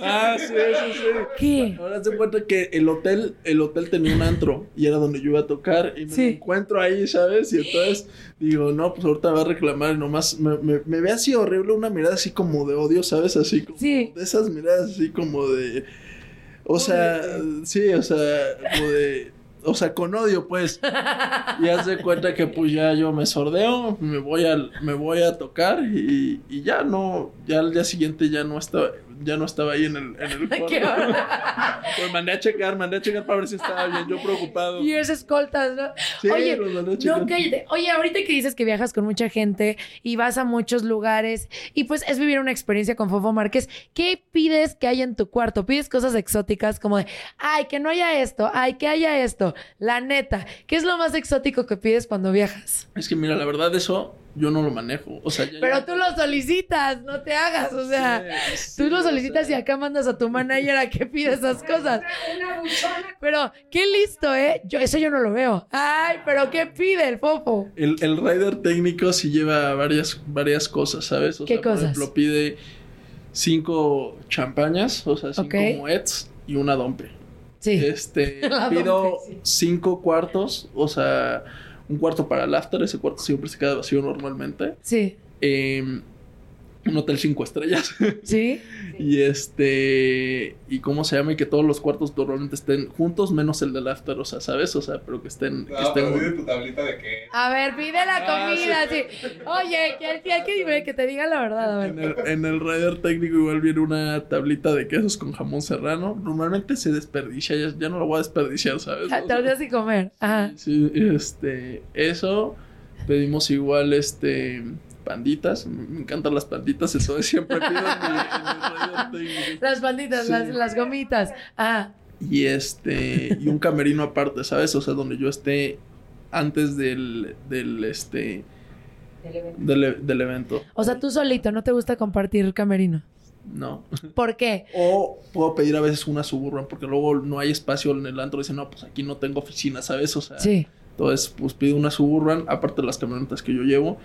Ah, sí, sí, sí. ¿Qué? Ahora se cuenta que el hotel, el hotel tenía un antro y era donde yo iba a tocar y me Sí. encuentro ahí, ¿sabes? Y entonces digo, no, pues ahorita va a reclamar y nomás me, me, me ve así horrible, una mirada así como de odio, ¿sabes? Así como Sí. de esas miradas así como de, o sea, sí, o sea, como de, o sea, con odio, pues. Y haz de cuenta que pues ya yo me sordeo, me voy a, me voy a tocar y, y ya no, ya al día siguiente ya no estaba, ya no estaba ahí en el, en el cuarto. ¿Qué Pues mandé a checar, mandé a checar para ver si estaba bien, yo preocupado. Y es escoltas, ¿no? Sí, Oye, los mandé a checar. no, cállate. Oye, ahorita que dices que viajas con mucha gente y vas a muchos lugares y pues es vivir una experiencia con Fofo Márquez, ¿qué pides que haya en tu cuarto? ¿Pides cosas exóticas como de, ay, que no haya esto, ay, que haya esto? La neta, ¿qué es lo más exótico que pides cuando viajas? Es que mira, la verdad eso yo no lo manejo, o sea, ya- Pero ya- tú lo solicitas, no te hagas, o sea, Sí, tú lo o solicitas sea. y acá mandas a tu manager a que pida esas cosas. Pero qué listo, ¿eh? Yo, eso yo no lo veo. Ay, pero ¿qué pide el Fofo? El, el rider técnico sí lleva varias, varias cosas, ¿sabes? O ¿Qué sea, por cosas? ejemplo, pide cinco champañas, o sea, cinco Ok. moets y una dompe. Sí. Este, La pido Dompe, sí. cinco cuartos, o sea, un cuarto para el after, ese cuarto siempre se queda vacío normalmente. Sí. Eh, un hotel cinco estrellas. ¿Sí? y este, y cómo se llama, y que todos los cuartos normalmente estén juntos, menos el del after, o sea, ¿sabes? O sea, pero que estén, que No, estén pero dime tu tablita de qué. A ver, pide la Ah, comida, sí. Oye, que, que, que, que te diga la verdad, a En ver. el, en el rider técnico igual viene una tablita de quesos con jamón serrano. Normalmente se desperdicia, ya, ya no lo voy a desperdiciar, ¿sabes? Ah, Te lo sin comer. Ajá. Sí, este, eso. Pedimos igual, este, panditas. Me encantan las panditas, entonces siempre pido mi, mi. Las panditas, Sí. las, las gomitas. Ah, Y este, y un camerino aparte, ¿sabes? O sea, donde yo esté antes del, del, este, del, e- del evento. o sea, tú solito, ¿no te gusta compartir camerino? No. ¿Por qué? O puedo pedir a veces una suburban porque luego no hay espacio en el antro. Dicen, no, pues aquí no tengo oficina, ¿sabes? O sea, Sí. entonces pues pido una suburban, aparte de las camionetas que yo llevo.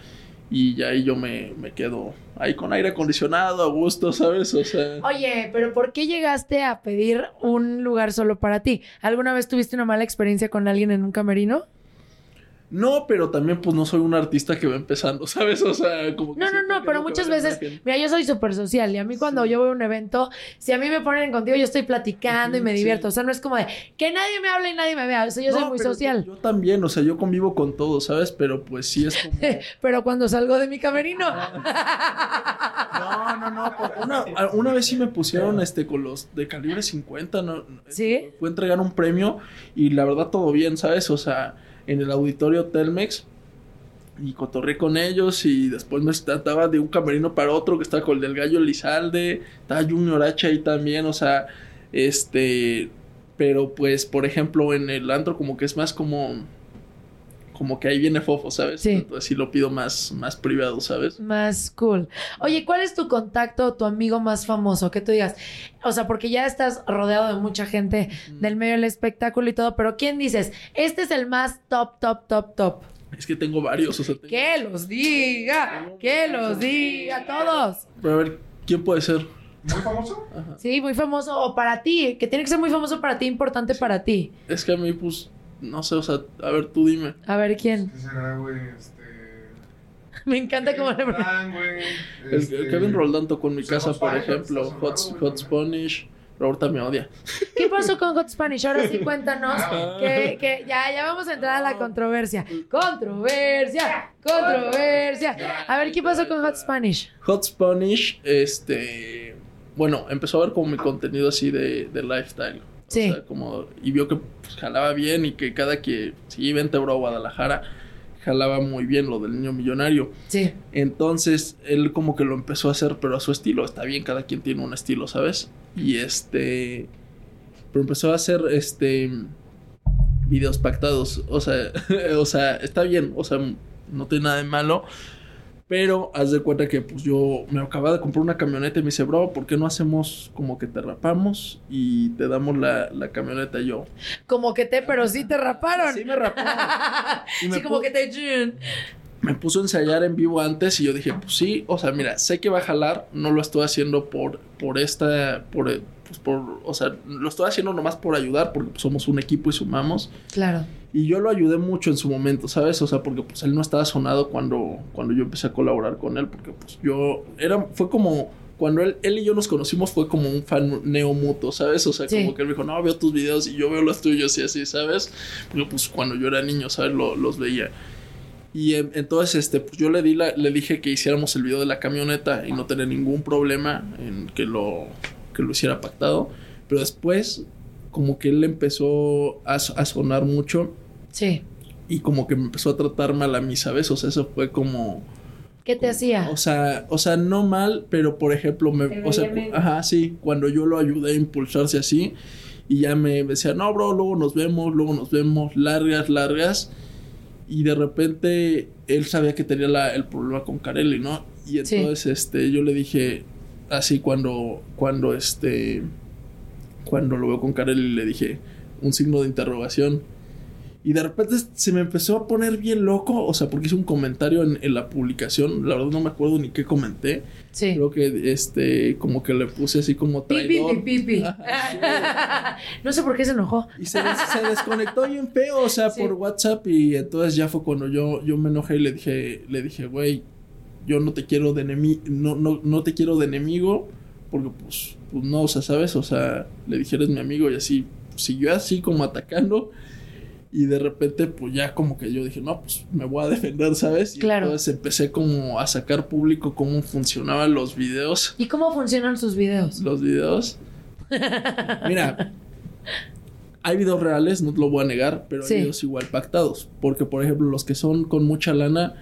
Y ya ahí yo me, me quedo ahí con aire acondicionado, a gusto, ¿sabes? O sea... Oye, pero ¿por qué llegaste a pedir un lugar solo para ti? ¿Alguna vez tuviste una mala experiencia con alguien en un camerino? No, pero también pues no soy un artista que va empezando, ¿sabes? O sea, como que No, no, no, pero muchas veces, mira, yo soy súper social y a mí cuando yo voy a un evento, si a mí me ponen contigo, yo estoy platicando y me sí. divierto. O sea, no es como de que nadie me hable y nadie me vea. O sea, yo soy No, muy pero social. Yo, yo también, o sea, yo convivo con todo, ¿sabes? Pero pues sí es como... Pero cuando salgo de mi camerino. No, no, no. por- Una, una vez sí me pusieron este con los de calibre 50, ¿no? ¿Sí? Fue a entregar un premio y la verdad todo bien, ¿sabes? O sea, en el auditorio Telmex y cotorré con ellos y después me trataba de un camerino para otro que estaba con el del gallo Lizalde, estaba Junior H ahí también, o sea, este, pero pues, por ejemplo, en el antro como que es más como, como que ahí viene fofo, ¿sabes? Sí. Entonces sí lo pido más, más privado, ¿sabes? Más cool. Oye, ¿cuál es tu contacto, tu amigo más famoso? Que tú digas, o sea, porque ya estás rodeado de mucha gente del medio del espectáculo y todo, pero ¿quién dices? Este es el más top, top, top, top. Es que tengo varios, o sea, tengo- Que los diga, que los diga todos. Pero a ver, ¿quién puede ser? ¿Muy famoso? Sí, muy famoso. O para ti, que tiene que ser muy famoso para ti, importante para ti. Es que a mí, pues, no sé, o sea, a ver, tú dime. A ver, ¿quién? ¿Qué será, güey? Este. Me encanta cómo le güey. Este, el Kevin Roldán tocó en mi casa, por ejemplo. Hot, Spanish, Hot. Spanish. Roberta me odia. ¿Qué pasó con Hot Spanish? Ahora sí, cuéntanos. Que, que ya, ya vamos a entrar a la controversia. Controversia, controversia. A ver, ¿qué pasó con Hot Spanish? Hot Spanish, este. Bueno, empezó a ver como mi contenido así de, de lifestyle. Sí. O sea, como. Y vio que pues, jalaba bien y que cada que. Sí, vente, bro, a Guadalajara. Jalaba muy bien lo del niño millonario. Sí. Entonces, él como que lo empezó a hacer, pero a su estilo. Está bien, cada quien tiene un estilo, ¿sabes? Y este. Pero empezó a hacer este. Videos pactados. O sea, o sea, está bien. O sea, no tiene nada de malo. Pero haz de cuenta que pues yo me acababa de comprar una camioneta y me dice, bro, ¿por qué no hacemos como que te rapamos y te damos la, la camioneta Y yo? Como que te, pero sí te raparon. Sí me. Y me Sí, como que te... me puso a ensayar en vivo antes y yo dije, pues sí, o sea, mira, sé que va a jalar, no lo estoy haciendo por, por esta, por, eh, pues por, o sea, lo estoy haciendo nomás por ayudar, porque pues, somos un equipo y sumamos. Claro. Y yo lo ayudé mucho en su momento, ¿sabes? O sea, porque pues él no estaba sonado cuando, cuando yo empecé a colaborar con él, porque pues yo, era, fue como, cuando él, él y yo nos conocimos fue como un fan neomutuo, ¿sabes? O sea, Sí. como que él me dijo, no, veo tus videos y yo veo los tuyos y así, ¿sabes? Porque pues cuando yo era niño, ¿sabes? Lo- los veía. Y em, entonces, este, pues yo le di la, le dije que hiciéramos el video de la camioneta y no tenía ningún problema en que lo, que lo hiciera pactado. Pero después, como que él empezó a, a sonar mucho Sí. y como que me empezó a tratar mal a mí, ¿sabes? O sea, eso fue como... ¿Qué te hacía? O sea, o sea, no mal, pero por ejemplo, me, o sea, ajá, sí, cuando yo lo ayudé a impulsarse así y ya me decía, no, bro, luego nos vemos, luego nos vemos, largas, largas. Y de repente él sabía que tenía la- el problema con Carelli, ¿no? Y Sí. entonces, este, yo le dije, así cuando, cuando, este, cuando lo veo con Carelli, le dije un signo de interrogación. Y de repente se me empezó a poner bien loco, o sea, porque hice un comentario en, en la publicación, la verdad no me acuerdo ni qué comenté. Sí. Creo que este, como que le puse así como traidor. pi, pi, pi. Ajá, no sé por qué se enojó. Y se, se desconectó bien feo, o sea, Sí. por WhatsApp. Y entonces ya fue cuando yo, yo me enojé y le dije, le dije, güey, yo no te quiero de enemigo, no, no, no te quiero de enemigo, porque pues, pues no, o sea, ¿sabes? O sea, le dije, eres mi amigo y así, siguió así como atacando. Y de repente, pues ya como que yo dije, no, pues me voy a defender, ¿sabes? Y Claro. entonces empecé como a sacar público cómo funcionaban los videos. ¿Y cómo funcionan sus videos? Los videos. Mira, hay videos reales, no te lo voy a negar, pero Sí. hay videos igual pactados. Porque, por ejemplo, los que son con mucha lana,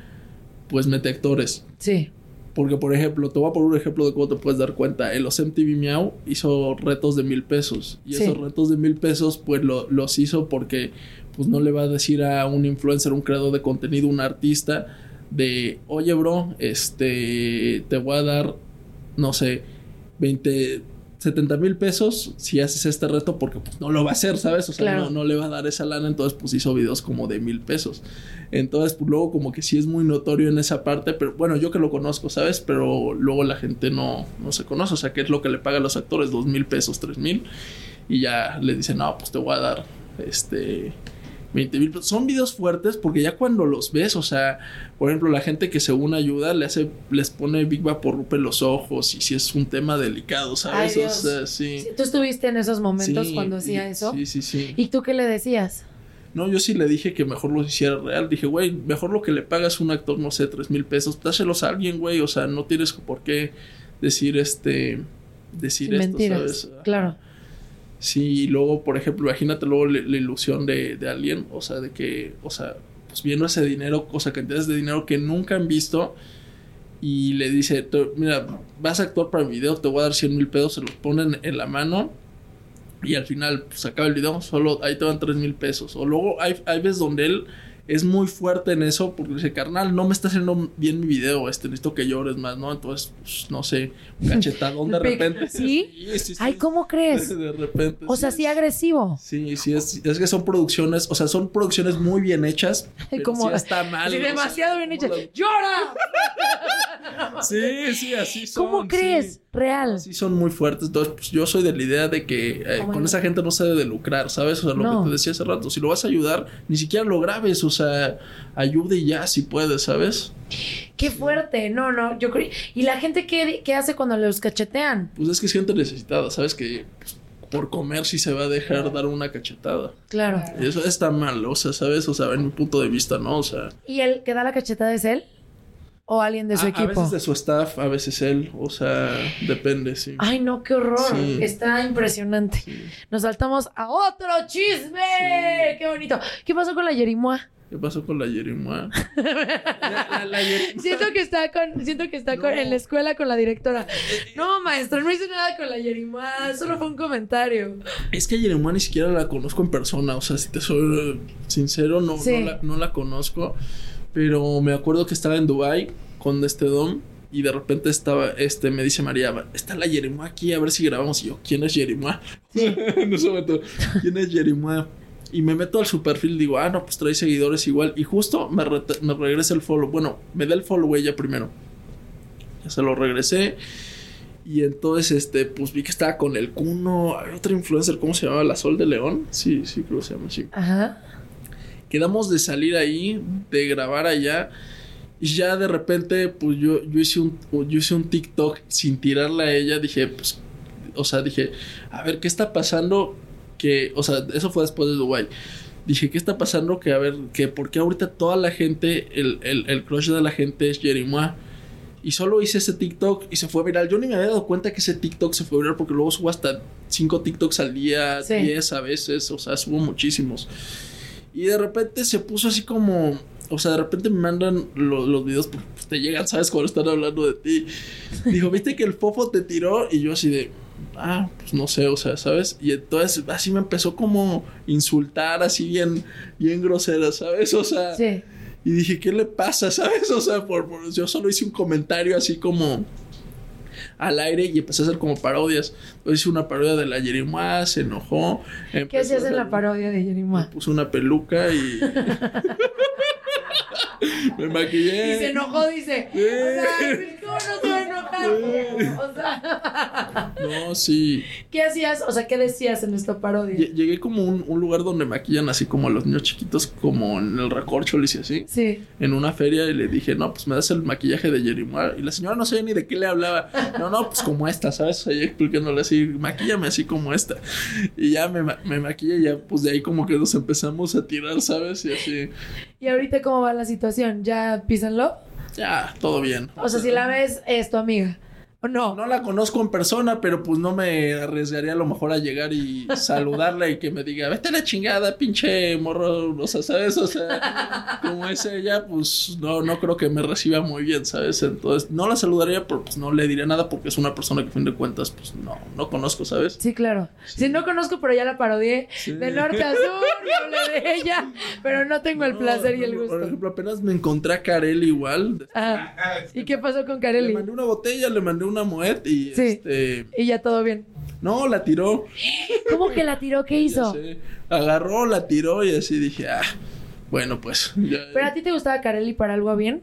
pues mete actores. Sí. Porque, por ejemplo, te voy a poner un ejemplo de cómo te puedes dar cuenta. En los MTV Miau hizo retos de mil pesos. Y Sí. esos retos de mil pesos, pues lo- los hizo porque pues no le va a decir a un influencer, un creador de contenido, un artista, de oye, bro, este te voy a dar, no sé, 20, 70 mil pesos si haces este reto, porque pues, no lo va a hacer, ¿sabes? O sea, Claro. no, no le va a dar esa lana, entonces pues hizo videos como de mil pesos. Entonces, pues luego como que sí es muy notorio en esa parte, pero bueno, yo que lo conozco, ¿sabes? Pero luego la gente no, no se conoce, o sea, ¿qué es lo que le paga a los actores? Dos mil pesos, tres mil, y ya le dicen, no, pues te voy a dar, este... 20 mil pesos. Son videos fuertes porque ya cuando los ves, o sea, por ejemplo, la gente que según ayuda le hace, les pone Big Vaporrup en los ojos y si es un tema delicado, ¿sabes? Ay, o sea, sí. ¿Tú estuviste en esos momentos Sí, cuando hacía y- eso? Sí, sí, sí. ¿Y tú qué le decías? No, yo sí le dije que mejor lo hiciera real. Dije, güey, mejor lo que le pagas a un actor, no sé, tres mil pesos, dáselos a alguien, güey. O sea, no tienes por qué decir este. Decir Sin esto, mentiras. ¿sabes? Claro. Y luego, por ejemplo, imagínate luego la, ilusión de, de alguien, o sea, de que, o sea, pues viendo ese dinero, o sea, cantidades de dinero que nunca han visto, y le dice, "Te- mira, vas a actuar para el video, te voy a dar 100 mil pesos, se los ponen en la mano, y al final, pues acaba el video, solo ahí te dan 3 mil pesos. O luego hay, hay veces donde él es muy fuerte en eso, porque dice, carnal, no me está haciendo bien mi video, este, necesito que llores más, ¿no? Entonces, pues, no sé, un cachetadón de repente. ¿Sí? sí, sí. Ay, ¿cómo crees? De repente. O sea, sí agresivo. Sí, sí, es, es que son producciones, o sea, son producciones muy bien hechas. Pero Como- sí está mal. Sí, o sea, demasiado bien hecho. como ¡Llora! Sí, sí, así son. ¿Cómo crees? Real. Sí, son muy fuertes. Entonces, pues yo soy de la idea de que eh, con esa gente no se debe de lucrar, ¿sabes? O sea, lo No. que te decía hace rato. Si lo vas a ayudar, ni siquiera lo grabes, o sea, ayude y ya si puedes, ¿sabes? Qué fuerte. No, no, yo creo. ¿Y la gente qué, qué hace cuando los cachetean? Pues es que es gente necesitada, ¿sabes? Que por comer sí se va a dejar dar una cachetada. Claro. Y eso está mal, o sea, ¿sabes? O sea, en mi punto de vista, ¿no? O sea. ¿Y el que da la cachetada es él? ¿O alguien de su a, a equipo? veces de su staff, a veces él, o sea, depende, sí. Ay, no, qué horror. Sí. Está impresionante. Sí. Nos saltamos a otro chisme. Qué bonito. ¿Qué pasó con la Yerimoa? ¿Qué pasó con la Yerimoa? la, la- Siento que está con, siento que está con- en la escuela con la directora. No, maestra, no hice nada con la Yerimoa. Solo fue un comentario. Es que a ni siquiera la conozco en persona, o sea, si te soy eh, sincero, no, Sí. no, la, no la conozco. Pero me acuerdo que estaba en Dubai con este Dom y de repente estaba, este, me dice María, está la Yerimoa aquí, a ver si grabamos. Y yo, ¿quién es Yerimoa? en ese momento, ¿quién es Yerimoa? Y me meto al su perfil y digo, ah, no, pues trae seguidores igual. Y justo me, me regresa el follow. Bueno, me da el follow ella primero. Ya se lo regresé. Y entonces, este, pues vi que estaba con el Cuno. Hay otra influencer, ¿cómo se llamaba? La Sol de León. Sí, sí, creo que se llama así. Ajá. Quedamos de salir ahí, de grabar allá. Y ya de repente, pues yo, yo, hice un, yo hice un TikTok sin tirarla a ella. Dije, pues, o sea, dije, a ver, ¿qué está pasando? Que, o sea, eso fue después de Dubai. Dije, ¿qué está pasando? Que, a ver, que por qué ahorita toda la gente, el, el, el crush de la gente es Jerimois. Y solo hice ese TikTok y se fue viral. Yo ni me había dado cuenta que ese TikTok se fue viral porque luego subo hasta 5 TikToks al día, Sí. 10 a veces, o sea, subo muchísimos. Y de repente se puso así como. O sea, de repente me mandan lo- los videos, pues te llegan, ¿sabes? Cuando están hablando de ti. Dijo, ¿viste que el fofo te tiró? Y yo así de. Ah, pues no sé, o sea, ¿sabes? Y entonces así me empezó como insultar, así bien, bien grosera, ¿sabes? O sea. Sí. Y dije, ¿qué le pasa? ¿Sabes? O sea, por, por- yo solo hice un comentario así como. al aire y empecé a hacer como parodias. Entonces hice una parodia de la Jerimois, se enojó. ¿Qué hacías en la parodia de Me Yerima? puse una peluca y. me maquillé. Y se enojó, dice. O sea, ¿cómo no se va a enojar? O sea, No, sí. ¿qué hacías? O sea, ¿qué decías en esta parodia? Lle- Llegué como a un, un lugar donde maquillan así como a los niños chiquitos, como en el Recorcholis y así. Sí. En una feria y le dije, no, pues me das el maquillaje de Jerimois. Y la señora no sabía ni de qué le hablaba. No, no, pues como esta, ¿sabes? Ahí explicándole así, maquíllame así como esta. Y ya me, me maquillé y ya, pues de ahí como que nos empezamos a tirar, ¿sabes? Y así, ¿Y ahorita cómo va la situación? ¿Ya písanlo? ya, todo bien. O sea, si la ves, es tu amiga. ¿O no? No la conozco en persona, pero pues no me arriesgaría a lo mejor a llegar y saludarla y que me diga, vete a la chingada, pinche morro, o sea, ¿sabes? O sea, como es ella, pues no, no creo que me reciba muy bien, ¿sabes? Entonces, no la saludaría, pero pues no le diría nada porque es una persona que a fin de cuentas, pues no, no conozco, ¿sabes? Sí, claro. Si no conozco, pero ya la parodié de norte a sur hablé de ella, pero no tengo el No, placer y el Por gusto. ejemplo, apenas me encontré a Karel igual. Ajá. ¿Y qué pasó con Le Kareli? mandé una botella, le mandé una moet y Sí. este... Y ya todo bien. No, la tiró. ¿Cómo que la tiró? ¿Qué hizo? Agarró, la tiró y así dije, ah, bueno, pues. ya- ¿Pero a ti te gustaba Kareli para algo bien?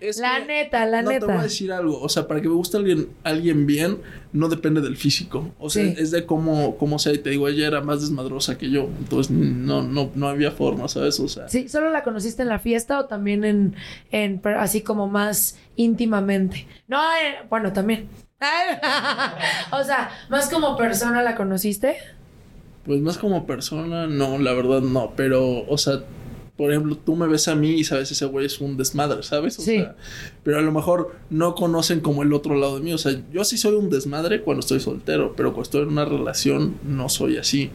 Es La neta, la no, te voy a neta. decir algo. O sea, para que me guste alguien, alguien bien, no depende del físico. O sea, Sí. es de cómo, cómo sea. Y te digo, ella era más desmadrosa que yo. Entonces, no, no, no había forma, ¿sabes? O sea, Sí, ¿solo la conociste en la fiesta o también en, en así como más íntimamente? No, eh, bueno, también. o sea, más como persona la conociste. pues más como persona, no, la verdad no. Pero, o sea. Por ejemplo, tú me ves a mí y sabes, ese güey es un desmadre, ¿sabes? O Sí. sea, pero a lo mejor no conocen como el otro lado de mí. O sea, yo sí soy un desmadre cuando estoy soltero, pero cuando estoy en una relación no soy así.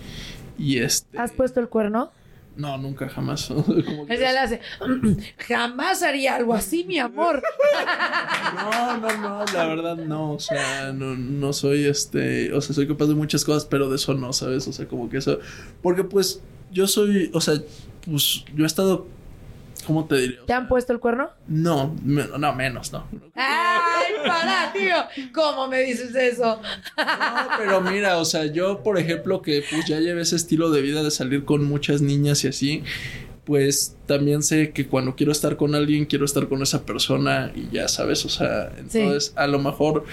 Y este... ¿Has puesto el cuerno? No, nunca, jamás. Como que- Ella le hace, jamás haría algo así, mi amor. No, no, no, la verdad no, o sea, no, no soy este, o sea, soy capaz de muchas cosas, pero de eso no, ¿sabes? O sea, como que eso, porque pues yo soy, o sea, pues yo he estado, ¿cómo te diré? O ¿Te han puesto el cuerno? No, me- no, menos, no. No, ¡Ay, para, tío! ¿Cómo me dices eso? pero mira, o sea, yo, por ejemplo, que pues ya llevé ese estilo de vida de salir con muchas niñas y así, pues también sé que cuando quiero estar con alguien, quiero estar con esa persona y ya sabes, o sea, entonces a lo mejor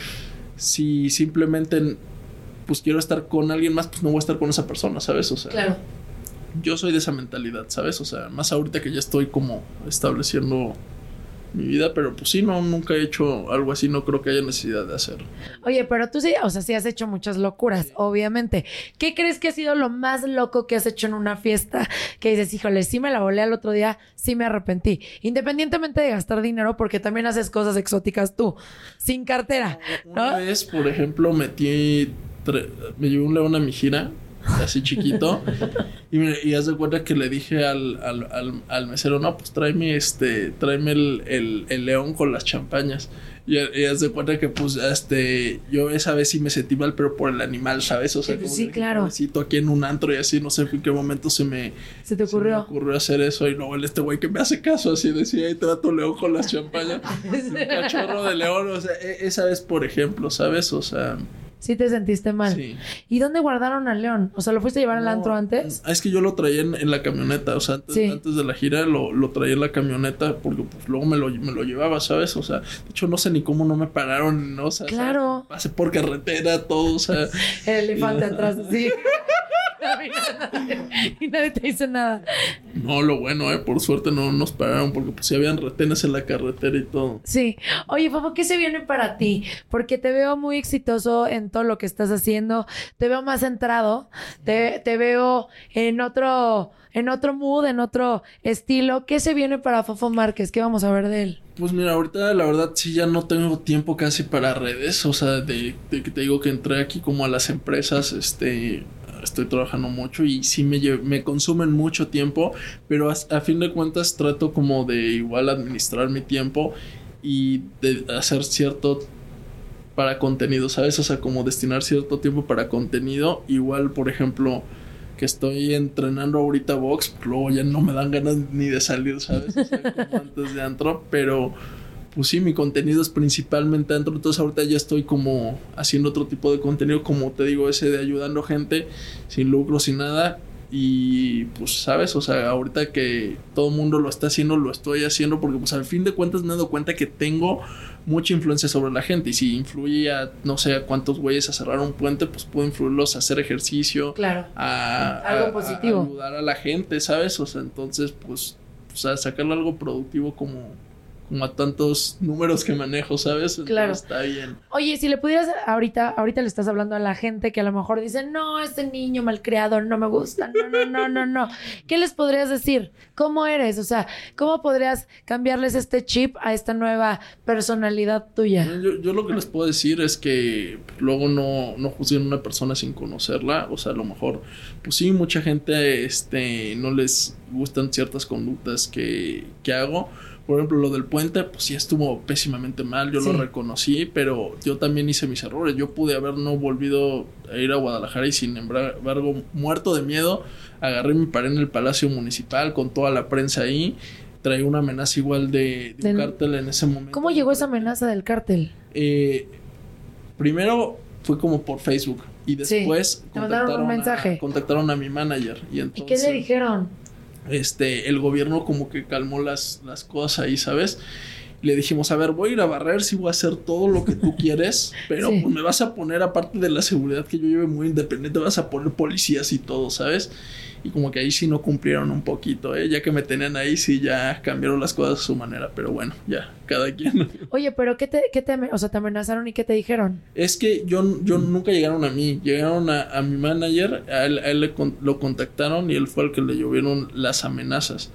si simplemente pues quiero estar con alguien más, pues no voy a estar con esa persona, ¿sabes? O sea, Claro. Yo soy de esa mentalidad, ¿sabes? O sea, más ahorita que ya estoy como estableciendo mi vida, pero pues sí, no, nunca he hecho algo así, no creo que haya necesidad de hacerlo. Oye, pero tú sí, o sea, sí has hecho muchas locuras, obviamente. ¿Qué crees que ha sido lo más loco que has hecho en una fiesta? Que dices, híjole, sí me la volé al otro día, sí me arrepentí. Independientemente de gastar dinero, porque también haces cosas exóticas tú, sin cartera, Una vez, por ejemplo, metí. Me llevé un león a mi gira, así chiquito. y, me, y haz de cuenta que le dije al, al, al, al mesero: No, pues tráeme este. Tráeme el, el, el león con las champañas. Y, y haz de cuenta que, pues, este. Yo esa vez sí me sentí mal, pero por el animal, ¿sabes? O sea, Sí, como sí, claro. pobrecito, aquí en un antro y así, no sé en qué momento se me. ¿Se te se me ocurrió? ocurrió hacer eso y luego el este güey que me hace caso así decía ahí trato león con las champañas un cachorro de león o sea e- esa vez por ejemplo sabes o sea Sí te sentiste mal. sí ¿Y dónde guardaron al león? O sea, ¿lo fuiste a llevar al antro antes? es que yo lo traía en, en la camioneta o sea antes, Sí. antes de la gira lo, lo traía en la camioneta porque pues luego me lo, me lo llevaba sabes o sea de hecho no sé ni cómo no me pararon no o sea, Claro. o sea, pasé por carretera todo o sea El elefante atrás, sí. y, nadie, te dice nada. no lo bueno eh por suerte no nos pararon porque pues sí habían retenes en la carretera y todo Sí. Oye, Fofo, ¿qué se viene para ti? Porque te veo muy exitoso en todo lo que estás haciendo. Te veo más centrado. Te, te veo en otro, en otro mood, en otro estilo. ¿Qué se viene para Fofo Márquez? ¿Qué vamos a ver de él? Pues mira, ahorita la verdad sí ya no tengo tiempo casi para redes, o sea, de que te digo que entré aquí como a las empresas, este, estoy trabajando mucho y sí me, me consumen mucho tiempo, pero a, a fin de cuentas trato como de igual administrar mi tiempo y de hacer cierto para contenido, ¿sabes? O sea, como destinar cierto tiempo para contenido, igual, por ejemplo, que estoy entrenando ahorita box, pues luego ya no me dan ganas ni de salir, ¿sabes? O sea, como antes de antro, pero pues sí, mi contenido es principalmente dentro. Entonces ahorita ya estoy como haciendo otro tipo de contenido, como te digo, ese de ayudando gente sin lucro, sin nada. Y pues, ¿sabes? O sea, ahorita que todo el mundo lo está haciendo, lo estoy haciendo porque pues al fin de cuentas me he dado cuenta que tengo mucha influencia sobre la gente. Y si influye a, no sé, a cuántos güeyes a cerrar un puente, pues puedo influirlos a hacer ejercicio. Claro. A, Algo a- positivo. a ayudar a la gente, ¿sabes? O sea, entonces, pues, pues a sacarle algo productivo como, como a tantos números que manejo, ¿sabes? Entonces, Claro. Está bien. Oye, si le pudieras ahorita, ahorita le estás hablando a la gente que a lo mejor dice, no, este niño malcriado no me gusta, no, no, no, no, no. ¿Qué les podrías decir? ¿Cómo eres? O sea, ¿cómo podrías cambiarles este chip a esta nueva personalidad tuya? Yo, yo lo que les puedo decir es que luego no, no juzguen a una persona sin conocerla. O sea, a lo mejor, pues sí, mucha gente este, no les gustan ciertas conductas que, que hago. Por ejemplo, lo del puente, pues sí estuvo pésimamente mal, yo Sí. lo reconocí, pero yo también hice mis errores. Yo pude haber no volvido a ir a Guadalajara y sin embargo, muerto de miedo, agarré y me paré en el Palacio Municipal con toda la prensa ahí. Traía una amenaza igual de, de un Del- cártel en ese momento. ¿Cómo llegó esa amenaza del cártel? Eh, primero fue como por Facebook y después un mensaje. A, contactaron a mi manager y ¿Y entonces qué le dijeron? Este el gobierno como que calmó las, las cosas ahí, ¿sabes? Le dijimos, a ver, voy a ir a barrer, sí voy a hacer todo lo que tú quieres, pero Sí. pues me vas a poner, aparte de la seguridad que yo lleve muy independiente, vas a poner policías y todo, ¿sabes? Y como que ahí sí no cumplieron un poquito, ¿eh? Ya que me tenían ahí, sí ya cambiaron las cosas a su manera, pero bueno, ya, cada quien. Oye, pero ¿qué te, qué te, o sea, te amenazaron y qué te dijeron? Es que yo, yo nunca llegaron a mí, llegaron a, a mi manager, a él, a él le con- lo contactaron y él fue el que le llovieron las amenazas.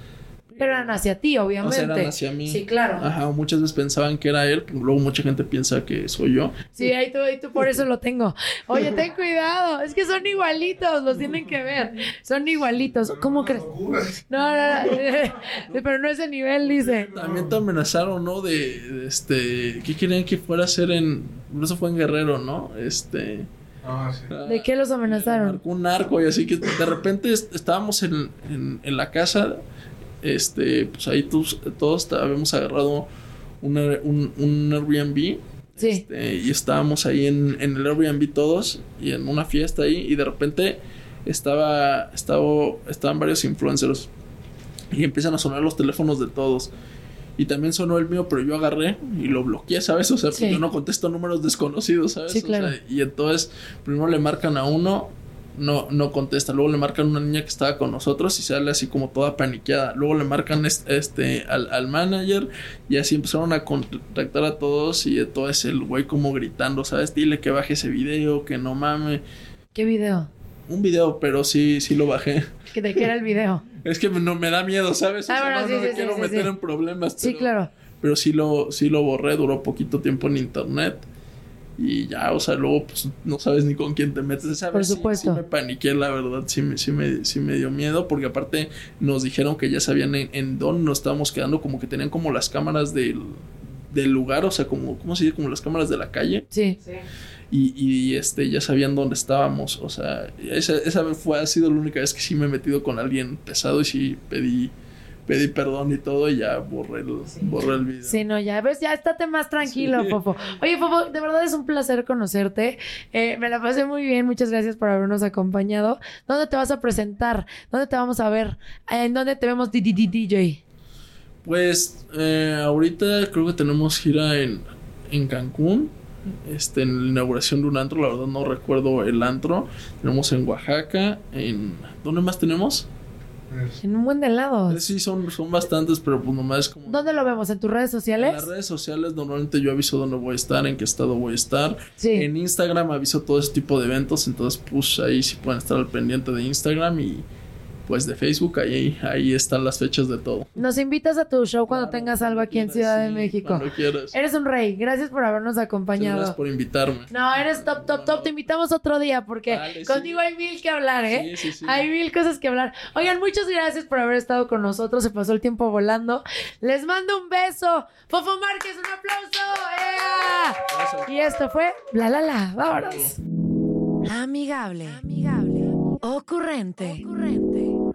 Pero eran hacia ti, O obviamente. sea, eran hacia mí. Sí, claro. Ajá, muchas veces pensaban que era él, luego mucha gente piensa que soy yo. Sí, ahí tú, ahí tú por eso lo tengo. Oye, ten cuidado, es que son igualitos, los tienen que ver. Son igualitos. ¿Cómo crees? No, no, no, pero no ese nivel, dice. También te amenazaron, ¿no? De, de este, ¿qué querían que fuera a hacer en, eso fue en Guerrero, ¿no? Este... Ah, sí. ¿De qué los amenazaron? un narco y así que de repente est- estábamos en, en- en la casa, este, pues ahí tus- todos habíamos agarrado una- un, un Airbnb. Sí. este, y estábamos ahí en, en el Airbnb todos y en una fiesta ahí y de repente estaba, estaba, estaban varios influencers y empiezan a sonar los teléfonos de todos. Y también sonó el mío, pero yo agarré y lo bloqueé, ¿sabes? O sea, Sí. yo no contesto números desconocidos, ¿sabes? Sí, O claro. sea, y entonces, primero le marcan a uno, no, no contesta. Luego le marcan a una niña que estaba con nosotros y sale así como toda paniqueada. Luego le marcan est- este, al, al manager y así empezaron a contactar a todos y entonces el güey como gritando, ¿sabes? Dile que baje ese video, que no mame. ¿Qué video? Un video, pero sí, sí lo bajé. ¿Que ¿De qué era el video? Es que no me da miedo, ¿sabes? O Ah, sea, bueno, no, sí, no me sí, sí, quiero sí, meter sí. en problemas. Sí, pero- claro. pero sí lo, sí lo borré, duró poquito tiempo en internet. Y ya, o sea, luego pues no sabes ni con quién te metes. Esa Por vez sí- supuesto. Sí, me paniqué, la verdad, sí me, sí, me, sí me dio miedo, porque aparte nos dijeron que ya sabían en, en dónde nos estábamos quedando, como que tenían como las cámaras del, del lugar, o sea, como, ¿cómo se dice? Como las cámaras de la calle. Sí. Y, y este, ya sabían dónde estábamos, o sea, esa, esa vez fue, ha sido la única vez que sí me he metido con alguien pesado y sí pedí, pedí perdón y todo y ya borré el, borré el video. Sí, no, ya ves, ya estate más tranquilo, Sí. Fofo. Oye, Fofo, de verdad es un placer conocerte. Eh, me la pasé muy bien, muchas gracias por habernos acompañado. ¿Dónde te vas a presentar? ¿Dónde te vamos a ver? ¿En dónde te vemos DJ? Pues eh, ahorita creo que tenemos gira en, en Cancún. Este, en la inauguración de un antro, la verdad no recuerdo el antro. Tenemos en Oaxaca, en... ¿Dónde más tenemos? En un buen de Eh. Sí, son, son bastantes, pero pues nomás es como... ¿Dónde lo vemos? ¿En tus redes En sociales? las redes sociales normalmente yo aviso dónde voy a estar, en qué estado voy a estar. Sí. En Instagram aviso todo ese tipo de eventos, entonces pues ahí sí pueden estar al pendiente de Instagram y pues de Facebook, ahí, ahí están las fechas de todo. Nos invitas a tu show cuando tengas algo aquí en Ciudad de Sí, México. Cuando quieras. Eres un rey. Gracias por habernos acompañado. Gracias por invitarme. No, eres top, top, top. Te invitamos otro día porque Vale, sí. contigo hay mil que hablar, ¿eh? Sí, sí, sí. Hay mil cosas que hablar. Oigan, muchas gracias por haber estado con nosotros. Se pasó el tiempo volando. Les mando un beso. Fofo Márquez, un aplauso. ¡Ea! Y esto fue La La La. Vámonos. Amigable. Amigable. Ocurrente.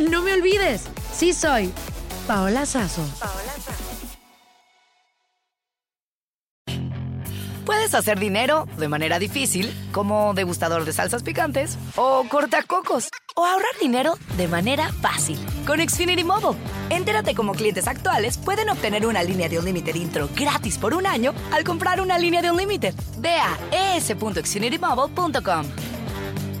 No me olvides, sí soy Paola Sazo. Puedes hacer dinero de manera difícil, como degustador de salsas picantes, o cortacocos, o ahorrar dinero de manera fácil con Xfinity Mobile. Entérate cómo clientes actuales pueden obtener una línea de Unlimited intro gratis por un año al comprar una línea de Unlimited. Ve a es.xfinitymobile.com.